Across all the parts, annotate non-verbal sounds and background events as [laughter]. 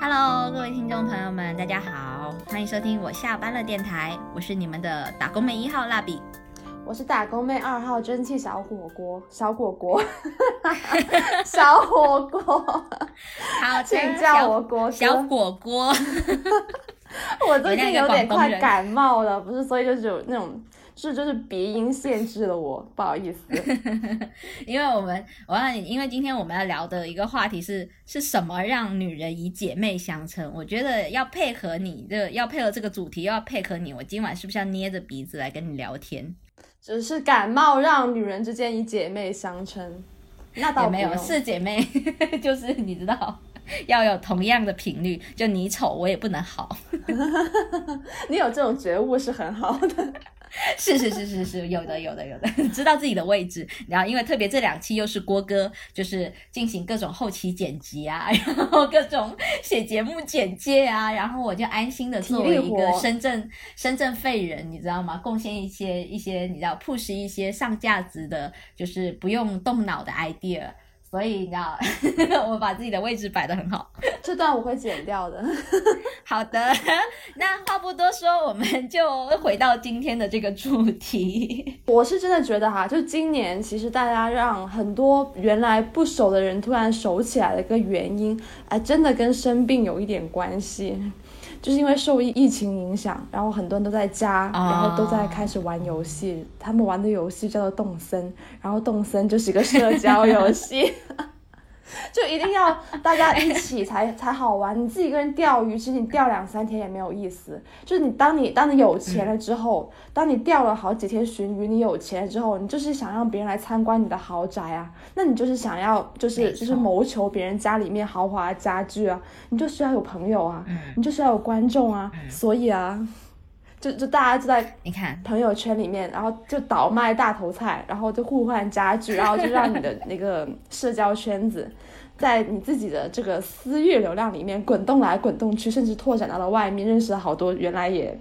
Hello，各位听众朋友们，大家好，欢迎收听我下班了电台，我是你们的打工妹一号蜡笔，我是打工妹二号蒸汽小火锅，小火锅，[laughs] 小火锅，好，请叫我锅小火锅。[laughs] 我最近有点快感冒了，不是，所以就是有那种。是，就是鼻音限制了我，不好意思。[laughs] 因为我们，我让你，因为今天我们要聊的一个话题是，是什么让女人以姐妹相称？我觉得要配合你，这要配合这个主题，要配合你。我今晚是不是要捏着鼻子来跟你聊天？只是感冒让女人之间以姐妹相称，那倒没有，[laughs] 是姐妹，就是你知道，[laughs] 要有同样的频率。就你丑，我也不能好。你有这种觉悟是很好的。[laughs] 是是是是是，有的有的有的，知道自己的位置。然后因为特别这两期又是郭哥，就是进行各种后期剪辑啊，[laughs] 然后各种写节目简介啊，然后我就安心的作为一个深圳深圳废人，你知道吗？贡献一些一些你知道 push 一些上价值的，就是不用动脑的 idea。所以你知道，[laughs] 我把自己的位置摆得很好。[laughs] 这段我会剪掉的。[laughs] 好的，那话不多说，我们就回到今天的这个主题。我是真的觉得哈，就今年其实大家让很多原来不熟的人突然熟起来的一个原因，哎，真的跟生病有一点关系。就是因为受疫疫情影响，然后很多人都在家，然后都在开始玩游戏。他们玩的游戏叫做动森，然后动森就是一个社交游戏。[laughs] [laughs] 就一定要大家一起才才好玩，你自己一个人钓鱼，其实你钓两三天也没有意思。就是你当你当你有钱了之后，当你钓了好几天鲟鱼，你有钱了之后，你就是想让别人来参观你的豪宅啊，那你就是想要就是就是谋求别人家里面豪华家具啊，你就需要有朋友啊，你就需要有观众啊，所以啊，就就大家就在你看朋友圈里面，然后就倒卖大头菜，然后就互换家具，然后就让你的 [laughs] 那个社交圈子。在你自己的这个私域流量里面滚动来滚动去，甚至拓展到了外面，认识了好多原来也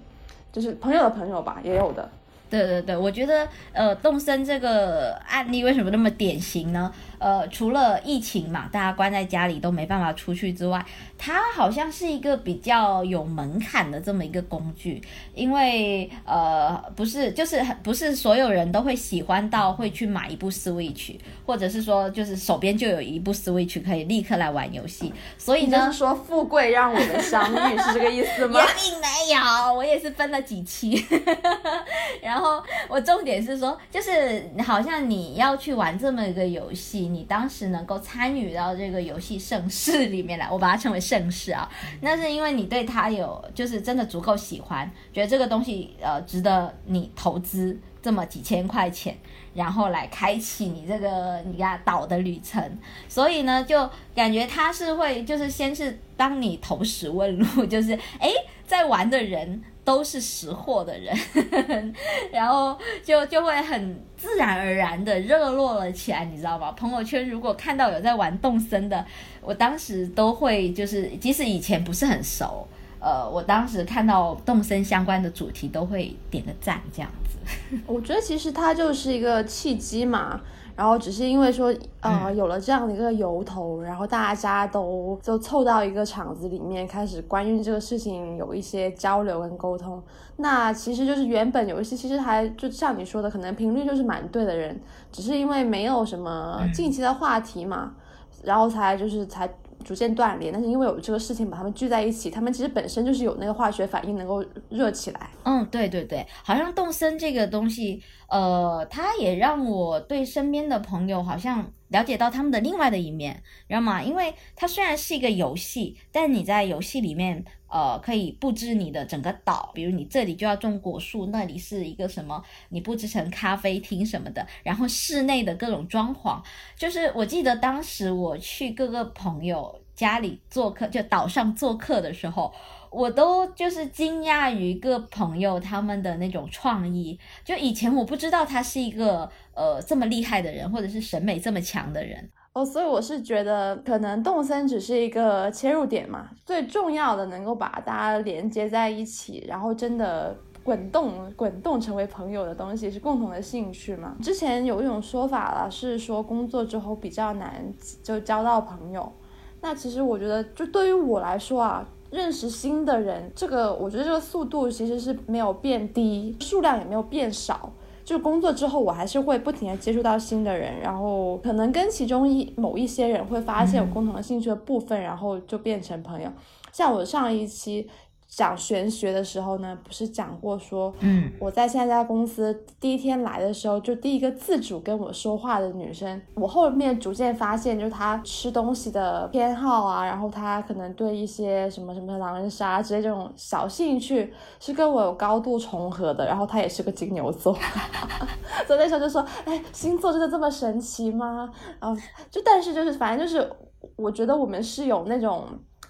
就是朋友的朋友吧，也有的。对对对，我觉得呃，动森这个案例为什么那么典型呢？呃，除了疫情嘛，大家关在家里都没办法出去之外，它好像是一个比较有门槛的这么一个工具，因为呃，不是，就是不是所有人都会喜欢到会去买一部 Switch，或者是说就是手边就有一部 Switch 可以立刻来玩游戏，所以呢，说富贵让我们相遇是这个意思吗？也并没有，我也是分了几期，[laughs] 然后我重点是说，就是好像你要去玩这么一个游戏。你当时能够参与到这个游戏盛世里面来，我把它称为盛世啊，那是因为你对它有就是真的足够喜欢，觉得这个东西呃值得你投资这么几千块钱，然后来开启你这个你家岛的旅程，所以呢就感觉它是会就是先是当你投石问路，[laughs] 就是哎在玩的人。都是识货的人，[laughs] 然后就就会很自然而然的热络了起来，你知道吧？朋友圈如果看到有在玩动森的，我当时都会就是，即使以前不是很熟，呃，我当时看到动森相关的主题都会点个赞，这样子。[laughs] 我觉得其实它就是一个契机嘛。然后只是因为说，呃，有了这样的一个由头，然后大家都就凑到一个场子里面，开始关于这个事情有一些交流跟沟通。那其实就是原本有一些，其实还就像你说的，可能频率就是蛮对的人，只是因为没有什么近期的话题嘛，然后才就是才。逐渐断裂，但是因为有这个事情把他们聚在一起，他们其实本身就是有那个化学反应，能够热起来。嗯，对对对，好像动森这个东西，呃，它也让我对身边的朋友好像了解到他们的另外的一面，知道吗？因为它虽然是一个游戏，但你在游戏里面。呃，可以布置你的整个岛，比如你这里就要种果树，那里是一个什么？你布置成咖啡厅什么的，然后室内的各种装潢，就是我记得当时我去各个朋友家里做客，就岛上做客的时候，我都就是惊讶于各朋友他们的那种创意，就以前我不知道他是一个呃这么厉害的人，或者是审美这么强的人。哦，所以我是觉得，可能动森只是一个切入点嘛，最重要的能够把大家连接在一起，然后真的滚动滚动成为朋友的东西是共同的兴趣嘛。之前有一种说法了，是说工作之后比较难就交到朋友。那其实我觉得，就对于我来说啊，认识新的人，这个我觉得这个速度其实是没有变低，数量也没有变少。就工作之后，我还是会不停的接触到新的人，然后可能跟其中一某一些人会发现有共同的兴趣的部分，然后就变成朋友。像我上一期。讲玄学的时候呢，不是讲过说，嗯，我在现在家公司第一天来的时候，就第一个自主跟我说话的女生，我后面逐渐发现，就是她吃东西的偏好啊，然后她可能对一些什么什么狼人杀之类这种小兴趣是跟我有高度重合的，然后她也是个金牛座，[laughs] 所以那时候就说，哎，星座真的这么神奇吗？然后就但是就是反正就是，我觉得我们是有那种。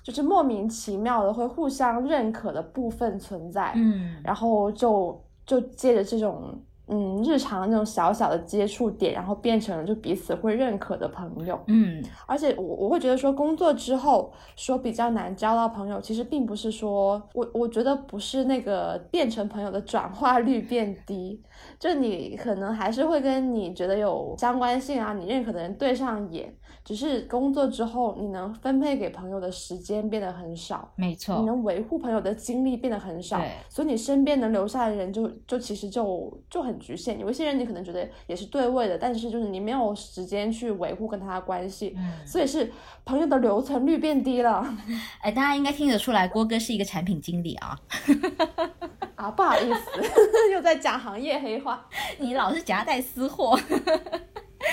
就是莫名其妙的会互相认可的部分存在，嗯，然后就就借着这种嗯日常那种小小的接触点，然后变成了就彼此会认可的朋友，嗯，而且我我会觉得说工作之后说比较难交到朋友，其实并不是说我我觉得不是那个变成朋友的转化率变低，就你可能还是会跟你觉得有相关性啊，你认可的人对上眼。只是工作之后，你能分配给朋友的时间变得很少，没错，你能维护朋友的精力变得很少，对，所以你身边能留下的人就就其实就就很局限。有一些人你可能觉得也是对位的，但是就是你没有时间去维护跟他的关系，嗯，所以是朋友的留存率变低了。[laughs] 哎，大家应该听得出来，郭哥是一个产品经理啊，啊，不好意思，[laughs] 又在讲行业黑话，你老是夹带私货。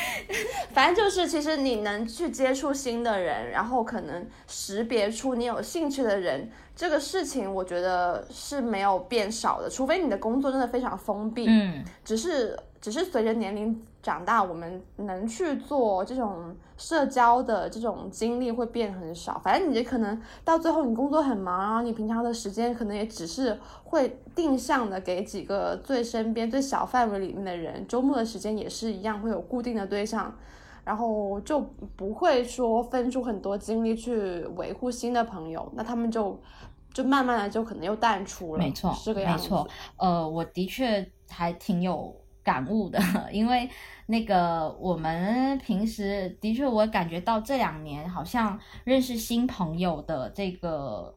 [laughs] 反正就是，其实你能去接触新的人，然后可能识别出你有兴趣的人，这个事情我觉得是没有变少的，除非你的工作真的非常封闭。嗯，只是。只是随着年龄长大，我们能去做这种社交的这种经历会变很少。反正你可能到最后，你工作很忙，然后你平常的时间可能也只是会定向的给几个最身边、最小范围里面的人。周末的时间也是一样，会有固定的对象，然后就不会说分出很多精力去维护新的朋友。那他们就就慢慢的就可能又淡出了。没错，这个样子。没错，呃，我的确还挺有。感悟的，[laughs] 因为那个我们平时的确，我感觉到这两年好像认识新朋友的这个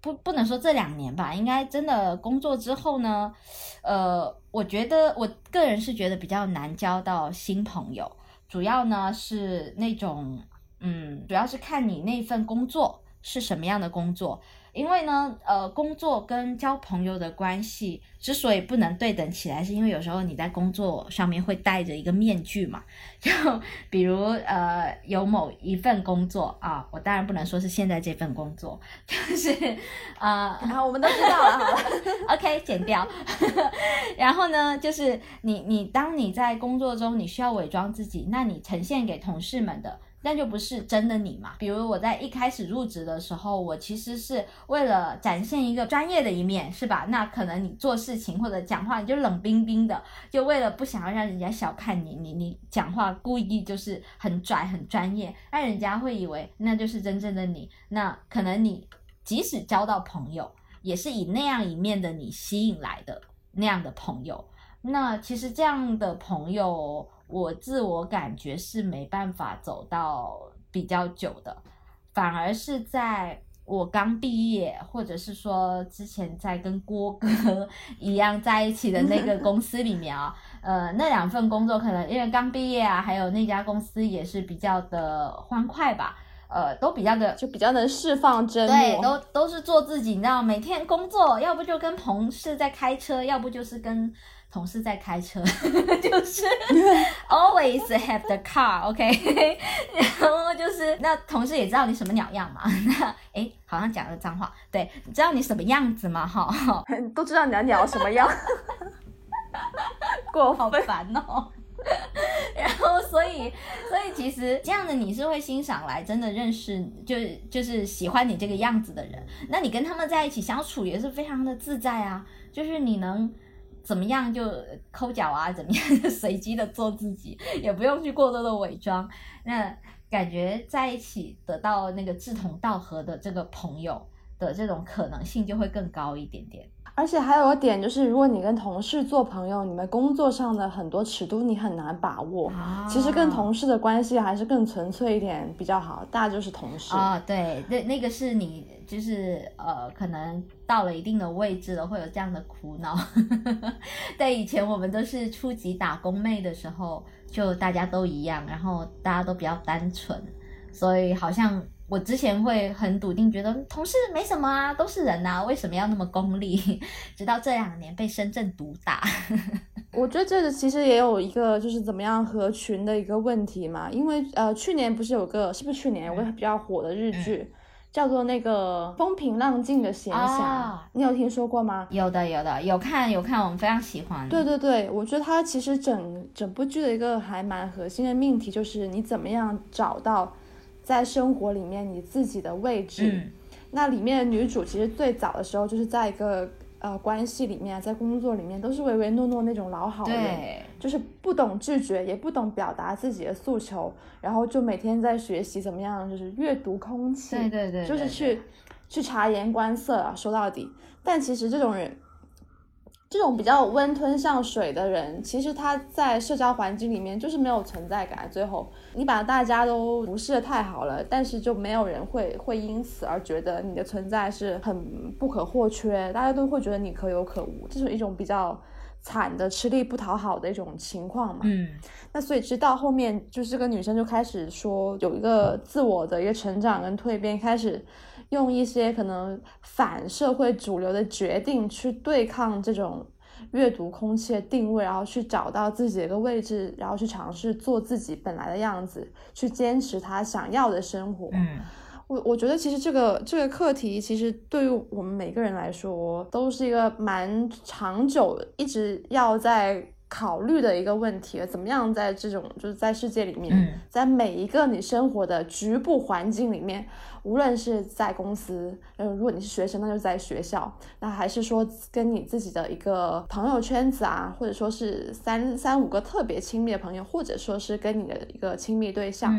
不不能说这两年吧，应该真的工作之后呢，呃，我觉得我个人是觉得比较难交到新朋友，主要呢是那种嗯，主要是看你那份工作是什么样的工作。因为呢，呃，工作跟交朋友的关系之所以不能对等起来，是因为有时候你在工作上面会戴着一个面具嘛。就比如，呃，有某一份工作啊，我当然不能说是现在这份工作，就是啊，[laughs] 然后，我们都知道了，好了，[laughs] OK，剪掉。[laughs] 然后呢，就是你你当你在工作中你需要伪装自己，那你呈现给同事们的。那就不是真的你嘛？比如我在一开始入职的时候，我其实是为了展现一个专业的一面，是吧？那可能你做事情或者讲话你就冷冰冰的，就为了不想要让人家小看你，你你讲话故意就是很拽很专业，那人家会以为那就是真正的你。那可能你即使交到朋友，也是以那样一面的你吸引来的那样的朋友。那其实这样的朋友。我自我感觉是没办法走到比较久的，反而是在我刚毕业，或者是说之前在跟郭哥 [laughs] 一样在一起的那个公司里面啊，呃，那两份工作可能因为刚毕业啊，还有那家公司也是比较的欢快吧，呃，都比较的就比较能释放真对，都都是做自己，你知道，每天工作要不就跟同事在开车，要不就是跟。同事在开车，[laughs] 就是 [laughs] always have the car，OK，[laughs] 然后就是那同事也知道你什么鸟样嘛，那哎，好像讲了脏话，对，知道你什么样子嘛，哈，都知道你的鸟什么样，过好烦哦。然后所以所以其实这样的你是会欣赏来真的认识，就就是喜欢你这个样子的人，那你跟他们在一起相处也是非常的自在啊，就是你能。怎么样就抠脚啊？怎么样随机的做自己，也不用去过多的伪装。那感觉在一起得到那个志同道合的这个朋友的这种可能性就会更高一点点。而且还有个点就是，如果你跟同事做朋友，你们工作上的很多尺度你很难把握。其实跟同事的关系还是更纯粹一点比较好，大家就是同事啊。对，那那个是你就是呃，可能到了一定的位置了，会有这样的苦恼。[laughs] 对，以前我们都是初级打工妹的时候，就大家都一样，然后大家都比较单纯，所以好像。我之前会很笃定，觉得同事没什么啊，都是人呐，为什么要那么功利？[laughs] 直到这两年被深圳毒打。[laughs] 我觉得这个其实也有一个就是怎么样合群的一个问题嘛，因为呃去年不是有个是不是去年有个比较火的日剧，叫做那个风平浪静的闲暇，你有听说过吗？有的有的有看有看，我们非常喜欢。对对对，我觉得它其实整整部剧的一个还蛮核心的命题就是你怎么样找到。在生活里面，你自己的位置。那里面的女主其实最早的时候就是在一个呃关系里面，在工作里面都是唯唯诺诺那种老好人，就是不懂拒绝，也不懂表达自己的诉求，然后就每天在学习怎么样，就是阅读空气，对对对，就是去去察言观色啊。说到底，但其实这种人。这种比较温吞像水的人，其实他在社交环境里面就是没有存在感。最后你把大家都无视的太好了，但是就没有人会会因此而觉得你的存在是很不可或缺，大家都会觉得你可有可无，这是一种比较惨的吃力不讨好的一种情况嘛。嗯，那所以直到后面，就是这个女生就开始说有一个自我的一个成长跟蜕变，开始。用一些可能反社会主流的决定去对抗这种阅读空气的定位，然后去找到自己的一个位置，然后去尝试做自己本来的样子，去坚持他想要的生活。嗯，我我觉得其实这个这个课题，其实对于我们每个人来说，都是一个蛮长久，一直要在。考虑的一个问题，怎么样在这种就是在世界里面，在每一个你生活的局部环境里面，无论是在公司，呃，如果你是学生，那就在学校，那还是说跟你自己的一个朋友圈子啊，或者说是三三五个特别亲密的朋友，或者说是跟你的一个亲密对象，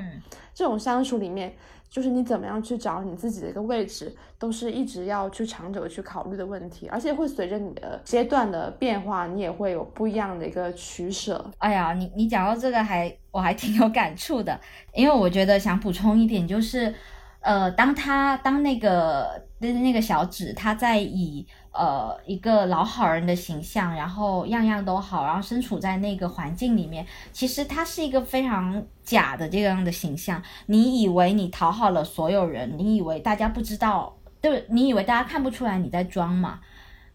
这种相处里面。就是你怎么样去找你自己的一个位置，都是一直要去长久去考虑的问题，而且会随着你的阶段的变化，你也会有不一样的一个取舍。哎呀，你你讲到这个还我还挺有感触的，因为我觉得想补充一点就是，呃，当他当那个那个小指他在以。呃，一个老好人的形象，然后样样都好，然后身处在那个环境里面，其实他是一个非常假的这样的形象。你以为你讨好了所有人，你以为大家不知道，对，你以为大家看不出来你在装嘛？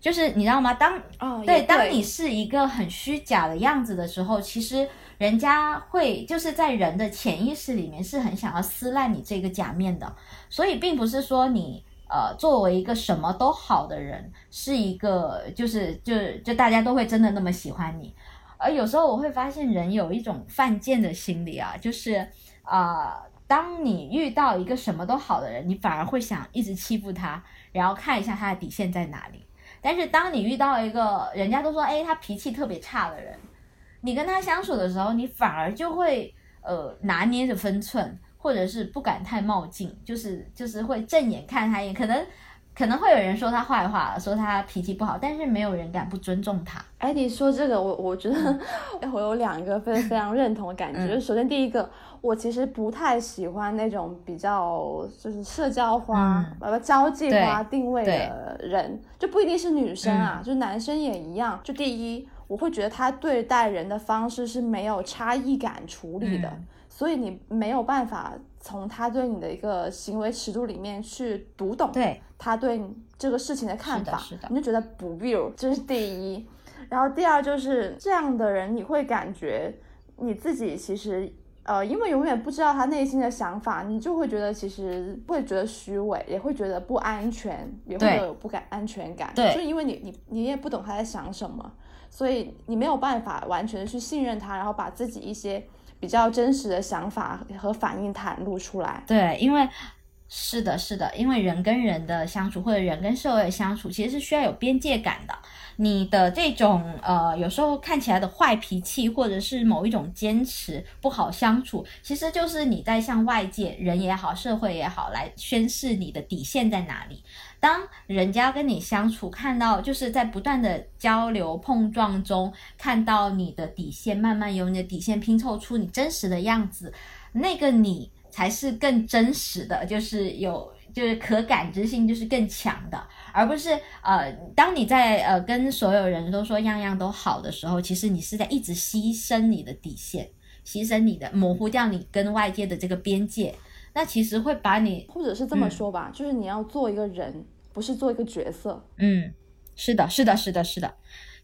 就是你知道吗？当哦对，当你是一个很虚假的样子的时候，其实人家会就是在人的潜意识里面是很想要撕烂你这个假面的，所以并不是说你。呃，作为一个什么都好的人，是一个就是就就大家都会真的那么喜欢你，而有时候我会发现人有一种犯贱的心理啊，就是啊，当你遇到一个什么都好的人，你反而会想一直欺负他，然后看一下他的底线在哪里。但是当你遇到一个人家都说哎他脾气特别差的人，你跟他相处的时候，你反而就会呃拿捏着分寸。或者是不敢太冒进，就是就是会正眼看他一眼，可能可能会有人说他坏话，说他脾气不好，但是没有人敢不尊重他。哎，你说这个，我我觉得 [laughs] 我有两个非非常认同的感觉。首先，第一个，我其实不太喜欢那种比较就是社交花、呃交际花定位的人，就不一定是女生啊，就男生也一样。就第一，我会觉得他对待人的方式是没有差异感处理的。所以你没有办法从他对你的一个行为尺度里面去读懂他对这个事情的看法，你就觉得不必。这是第一。然后第二就是这样的人，你会感觉你自己其实呃，因为永远不知道他内心的想法，你就会觉得其实会觉得虚伪，也会觉得不安全，也会有不感安全感。对，就因为你你你也不懂他在想什么，所以你没有办法完全的去信任他，然后把自己一些。比较真实的想法和反应袒露出来。对，因为是的，是的，因为人跟人的相处或者人跟社会的相处，其实是需要有边界感的。你的这种呃，有时候看起来的坏脾气，或者是某一种坚持不好相处，其实就是你在向外界人也好，社会也好，来宣示你的底线在哪里。当人家跟你相处，看到就是在不断的交流碰撞中，看到你的底线，慢慢由你的底线拼凑出你真实的样子，那个你才是更真实的，就是有就是可感知性就是更强的，而不是呃，当你在呃跟所有人都说样样都好的时候，其实你是在一直牺牲你的底线，牺牲你的模糊掉你跟外界的这个边界。那其实会把你，或者是这么说吧，就是你要做一个人，不是做一个角色。嗯，是的，是的，是的，是的，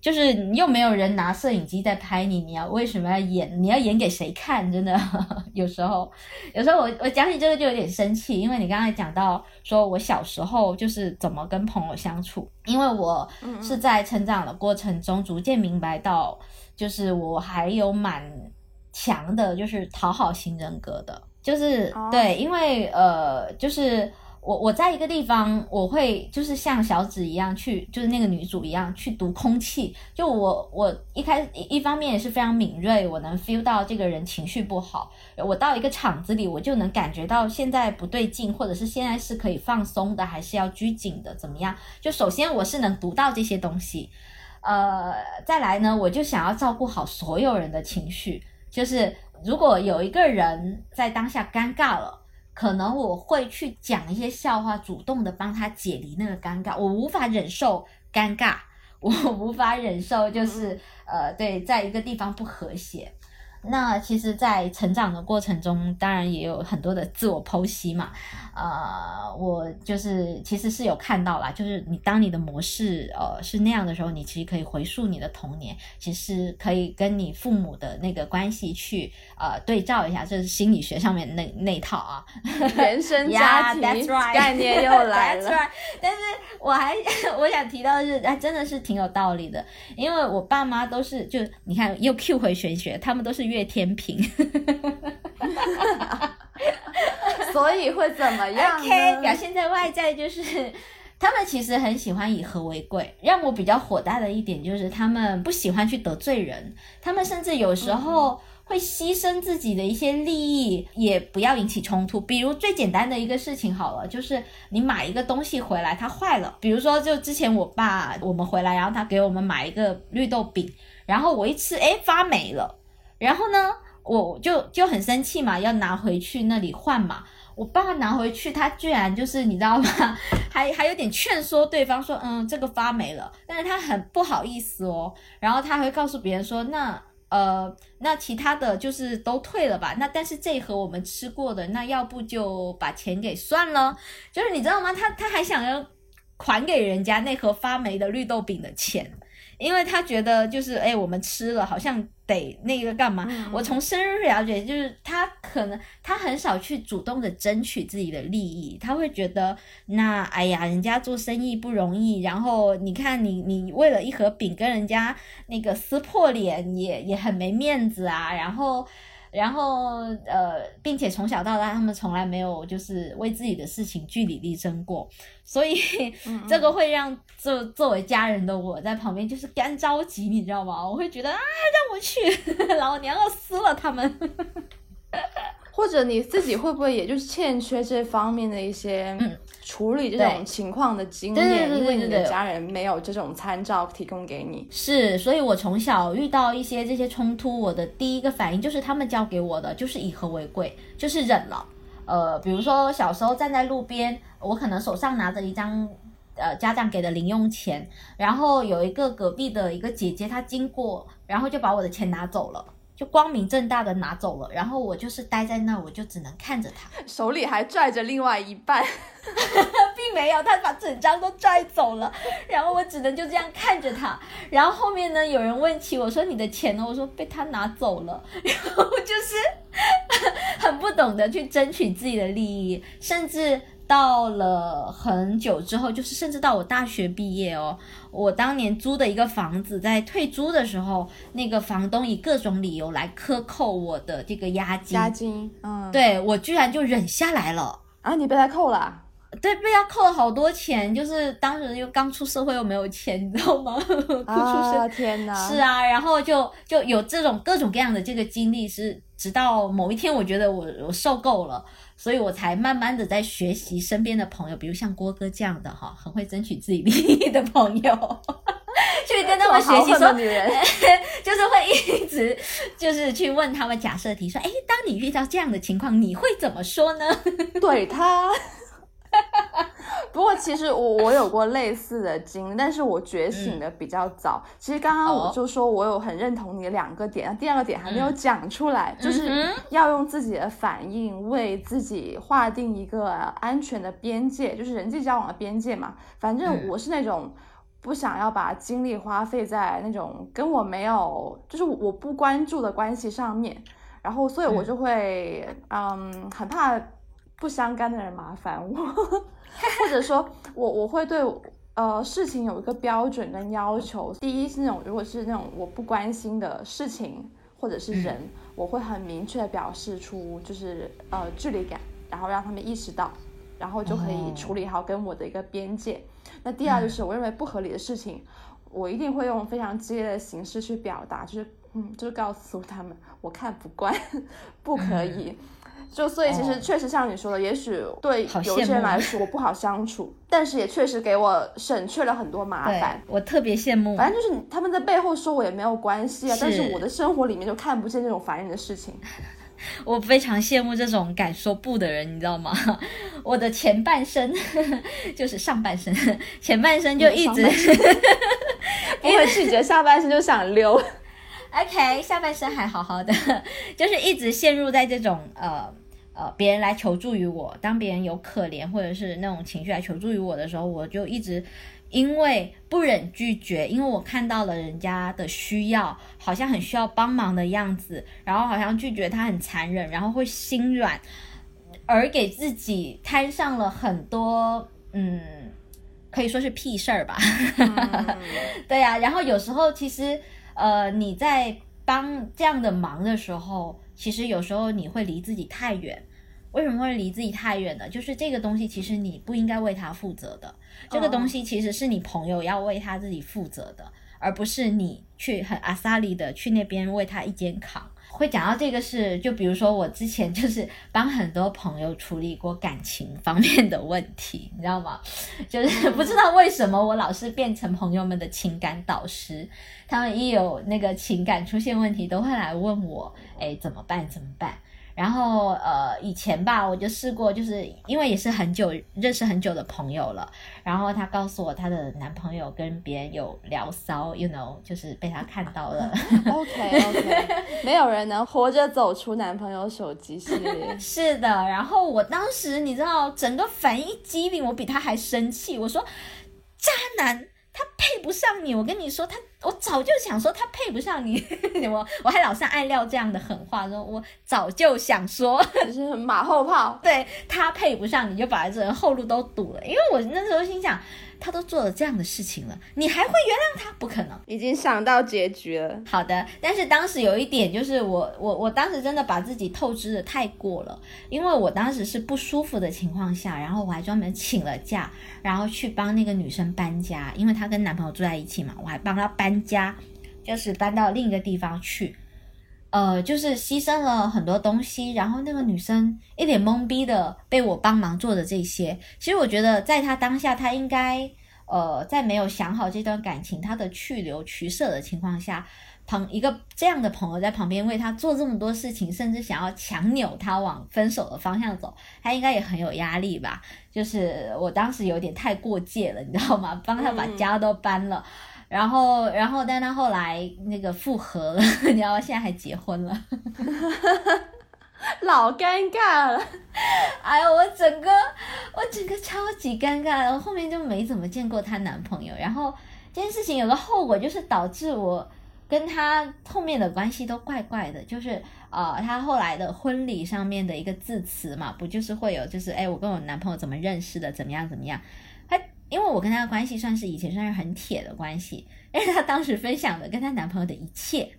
就是又没有人拿摄影机在拍你，你要为什么要演？你要演给谁看？真的，[laughs] 有时候，有时候我我讲起这个就有点生气，因为你刚才讲到说我小时候就是怎么跟朋友相处，因为我是在成长的过程中逐渐明白到，就是我还有蛮强的，就是讨好型人格的。就是对，因为呃，就是我我在一个地方，我会就是像小紫一样去，就是那个女主一样去读空气。就我我一开一方面也是非常敏锐，我能 feel 到这个人情绪不好。我到一个场子里，我就能感觉到现在不对劲，或者是现在是可以放松的，还是要拘谨的，怎么样？就首先我是能读到这些东西，呃，再来呢，我就想要照顾好所有人的情绪，就是。如果有一个人在当下尴尬了，可能我会去讲一些笑话，主动的帮他解离那个尴尬。我无法忍受尴尬，[laughs] 我无法忍受就是呃，对，在一个地方不和谐。那其实，在成长的过程中，当然也有很多的自我剖析嘛。呃，我就是其实是有看到啦，就是你当你的模式呃是那样的时候，你其实可以回溯你的童年，其实可以跟你父母的那个关系去呃对照一下，这是心理学上面那那套啊，原生 [laughs] 家庭概念又来了。但是我还 [laughs] 我想提到的是，哎，真的是挺有道理的，因为我爸妈都是就你看又 Q 回玄学，他们都是。月天平，[laughs] 所以会怎么样？OK，表现在外在就是，他们其实很喜欢以和为贵。让我比较火大的一点就是，他们不喜欢去得罪人，他们甚至有时候会牺牲自己的一些利益，也不要引起冲突。比如最简单的一个事情好了，就是你买一个东西回来，它坏了。比如说，就之前我爸我们回来，然后他给我们买一个绿豆饼，然后我一吃，哎，发霉了。然后呢，我就就很生气嘛，要拿回去那里换嘛。我爸拿回去，他居然就是你知道吗？[laughs] 还还有点劝说对方说，嗯，这个发霉了，但是他很不好意思哦。然后他会告诉别人说，那呃，那其他的就是都退了吧。那但是这一盒我们吃过的，那要不就把钱给算了。就是你知道吗？他他还想要还给人家那盒发霉的绿豆饼的钱。因为他觉得就是哎，我们吃了好像得那个干嘛？我从深入了解，就是他可能他很少去主动的争取自己的利益，他会觉得那哎呀，人家做生意不容易，然后你看你你为了一盒饼跟人家那个撕破脸也也很没面子啊，然后。然后，呃，并且从小到大，他们从来没有就是为自己的事情据理力争过，所以 [laughs] 这个会让作作为家人的我在旁边就是干着急，你知道吗？我会觉得啊，让我去，[laughs] 老娘要撕了他们。[laughs] 或者你自己会不会也就是欠缺这方面的一些处理这种情况的经验？因为你的家人没有这种参照提供给你。是，所以我从小遇到一些这些冲突，我的第一个反应就是他们教给我的，就是以和为贵，就是忍了。呃，比如说小时候站在路边，我可能手上拿着一张呃家长给的零用钱，然后有一个隔壁的一个姐姐她经过，然后就把我的钱拿走了。就光明正大的拿走了，然后我就是待在那，我就只能看着他，手里还拽着另外一半，[laughs] 并没有，他把整张都拽走了，然后我只能就这样看着他，然后后面呢，有人问起我说你的钱呢？我说被他拿走了，然后就是 [laughs] 很不懂得去争取自己的利益，甚至。到了很久之后，就是甚至到我大学毕业哦，我当年租的一个房子，在退租的时候，那个房东以各种理由来克扣我的这个押金。押金，嗯，对我居然就忍下来了。啊，你被他扣了？对，被他扣了好多钱，就是当时又刚出社会又没有钱，你知道吗？[laughs] 啊，天哪！是啊，然后就就有这种各种各样的这个经历，是直到某一天，我觉得我我受够了，所以我才慢慢的在学习身边的朋友，比如像郭哥这样的哈，很会争取自己利益的朋友，去 [laughs] 跟他们学习说，女人 [laughs] 就是会一直就是去问他们假设题，说，哎，当你遇到这样的情况，你会怎么说呢？[laughs] 对他。[laughs] 不过其实我我有过类似的经历，但是我觉醒的比较早。其实刚刚我就说我有很认同你的两个点，第二个点还没有讲出来，就是要用自己的反应为自己划定一个安全的边界，就是人际交往的边界嘛。反正我是那种不想要把精力花费在那种跟我没有，就是我不关注的关系上面，然后所以我就会嗯很怕。不相干的人麻烦我，[laughs] 或者说我我会对呃事情有一个标准跟要求。第一是那种如果是那种我不关心的事情或者是人，我会很明确的表示出就是呃距离感，然后让他们意识到，然后就可以处理好跟我的一个边界。那第二就是我认为不合理的事情，我一定会用非常激烈的形式去表达，就是嗯就是告诉他们我看不惯，[laughs] 不可以。[laughs] 就所以其实确实像你说的，也许对有些人来 [laughs] 说我不好相处，但是也确实给我省去了很多麻烦。我特别羡慕。反正就是他们在背后说我也没有关系啊，但是我的生活里面就看不见这种烦人的事情。[laughs] 我非常羡慕这种敢说不的人，你知道吗？[laughs] 我的前半生就是上半身，前半生就一直不会拒绝，下半身就想溜。OK，下半身还好好的，就是一直陷入在这种呃。呃，别人来求助于我，当别人有可怜或者是那种情绪来求助于我的时候，我就一直因为不忍拒绝，因为我看到了人家的需要，好像很需要帮忙的样子，然后好像拒绝他很残忍，然后会心软，而给自己摊上了很多嗯，可以说是屁事儿吧。[laughs] 对呀，然后有时候其实呃，你在帮这样的忙的时候。其实有时候你会离自己太远，为什么会离自己太远呢？就是这个东西其实你不应该为他负责的，这个东西其实是你朋友要为他自己负责的，而不是你去很阿萨里的去那边为他一肩扛。会讲到这个是，就比如说我之前就是帮很多朋友处理过感情方面的问题，你知道吗？[laughs] 就是不知道为什么我老是变成朋友们的情感导师，他们一有那个情感出现问题，都会来问我，哎，怎么办？怎么办？然后呃，以前吧，我就试过，就是因为也是很久认识很久的朋友了。然后她告诉我，她的男朋友跟别人有聊骚，you know，就是被她看到了。OK OK，[laughs] 没有人能活着走出男朋友手机系列。[laughs] 是的，然后我当时你知道，整个反应机灵，我比他还生气。我说，渣男。他配不上你，我跟你说，他我早就想说他配不上你，我我还老是爱撂这样的狠话，说我早就想说，[laughs] 就是马后炮，对他配不上你就把这人后路都堵了，因为我那时候心想。他都做了这样的事情了，你还会原谅他？不可能，已经想到结局了。好的，但是当时有一点就是我我我当时真的把自己透支的太过了，因为我当时是不舒服的情况下，然后我还专门请了假，然后去帮那个女生搬家，因为她跟男朋友住在一起嘛，我还帮她搬家，就是搬到另一个地方去。呃，就是牺牲了很多东西，然后那个女生一脸懵逼的被我帮忙做的这些，其实我觉得在她当下，她应该呃，在没有想好这段感情她的去留取舍的情况下，旁一个这样的朋友在旁边为她做这么多事情，甚至想要强扭她往分手的方向走，她应该也很有压力吧？就是我当时有点太过界了，你知道吗？帮她把家都搬了。然后，然后，但他后来那个复合了，[laughs] 你知道吗？现在还结婚了，[laughs] 老尴尬了。哎呦，我整个，我整个超级尴尬。我后面就没怎么见过她男朋友。然后这件事情有个后果，就是导致我跟她后面的关系都怪怪的。就是呃，她后来的婚礼上面的一个致辞嘛，不就是会有，就是哎，我跟我男朋友怎么认识的，怎么样怎么样。因为我跟她的关系算是以前算是很铁的关系，因为她当时分享的跟她男朋友的一切，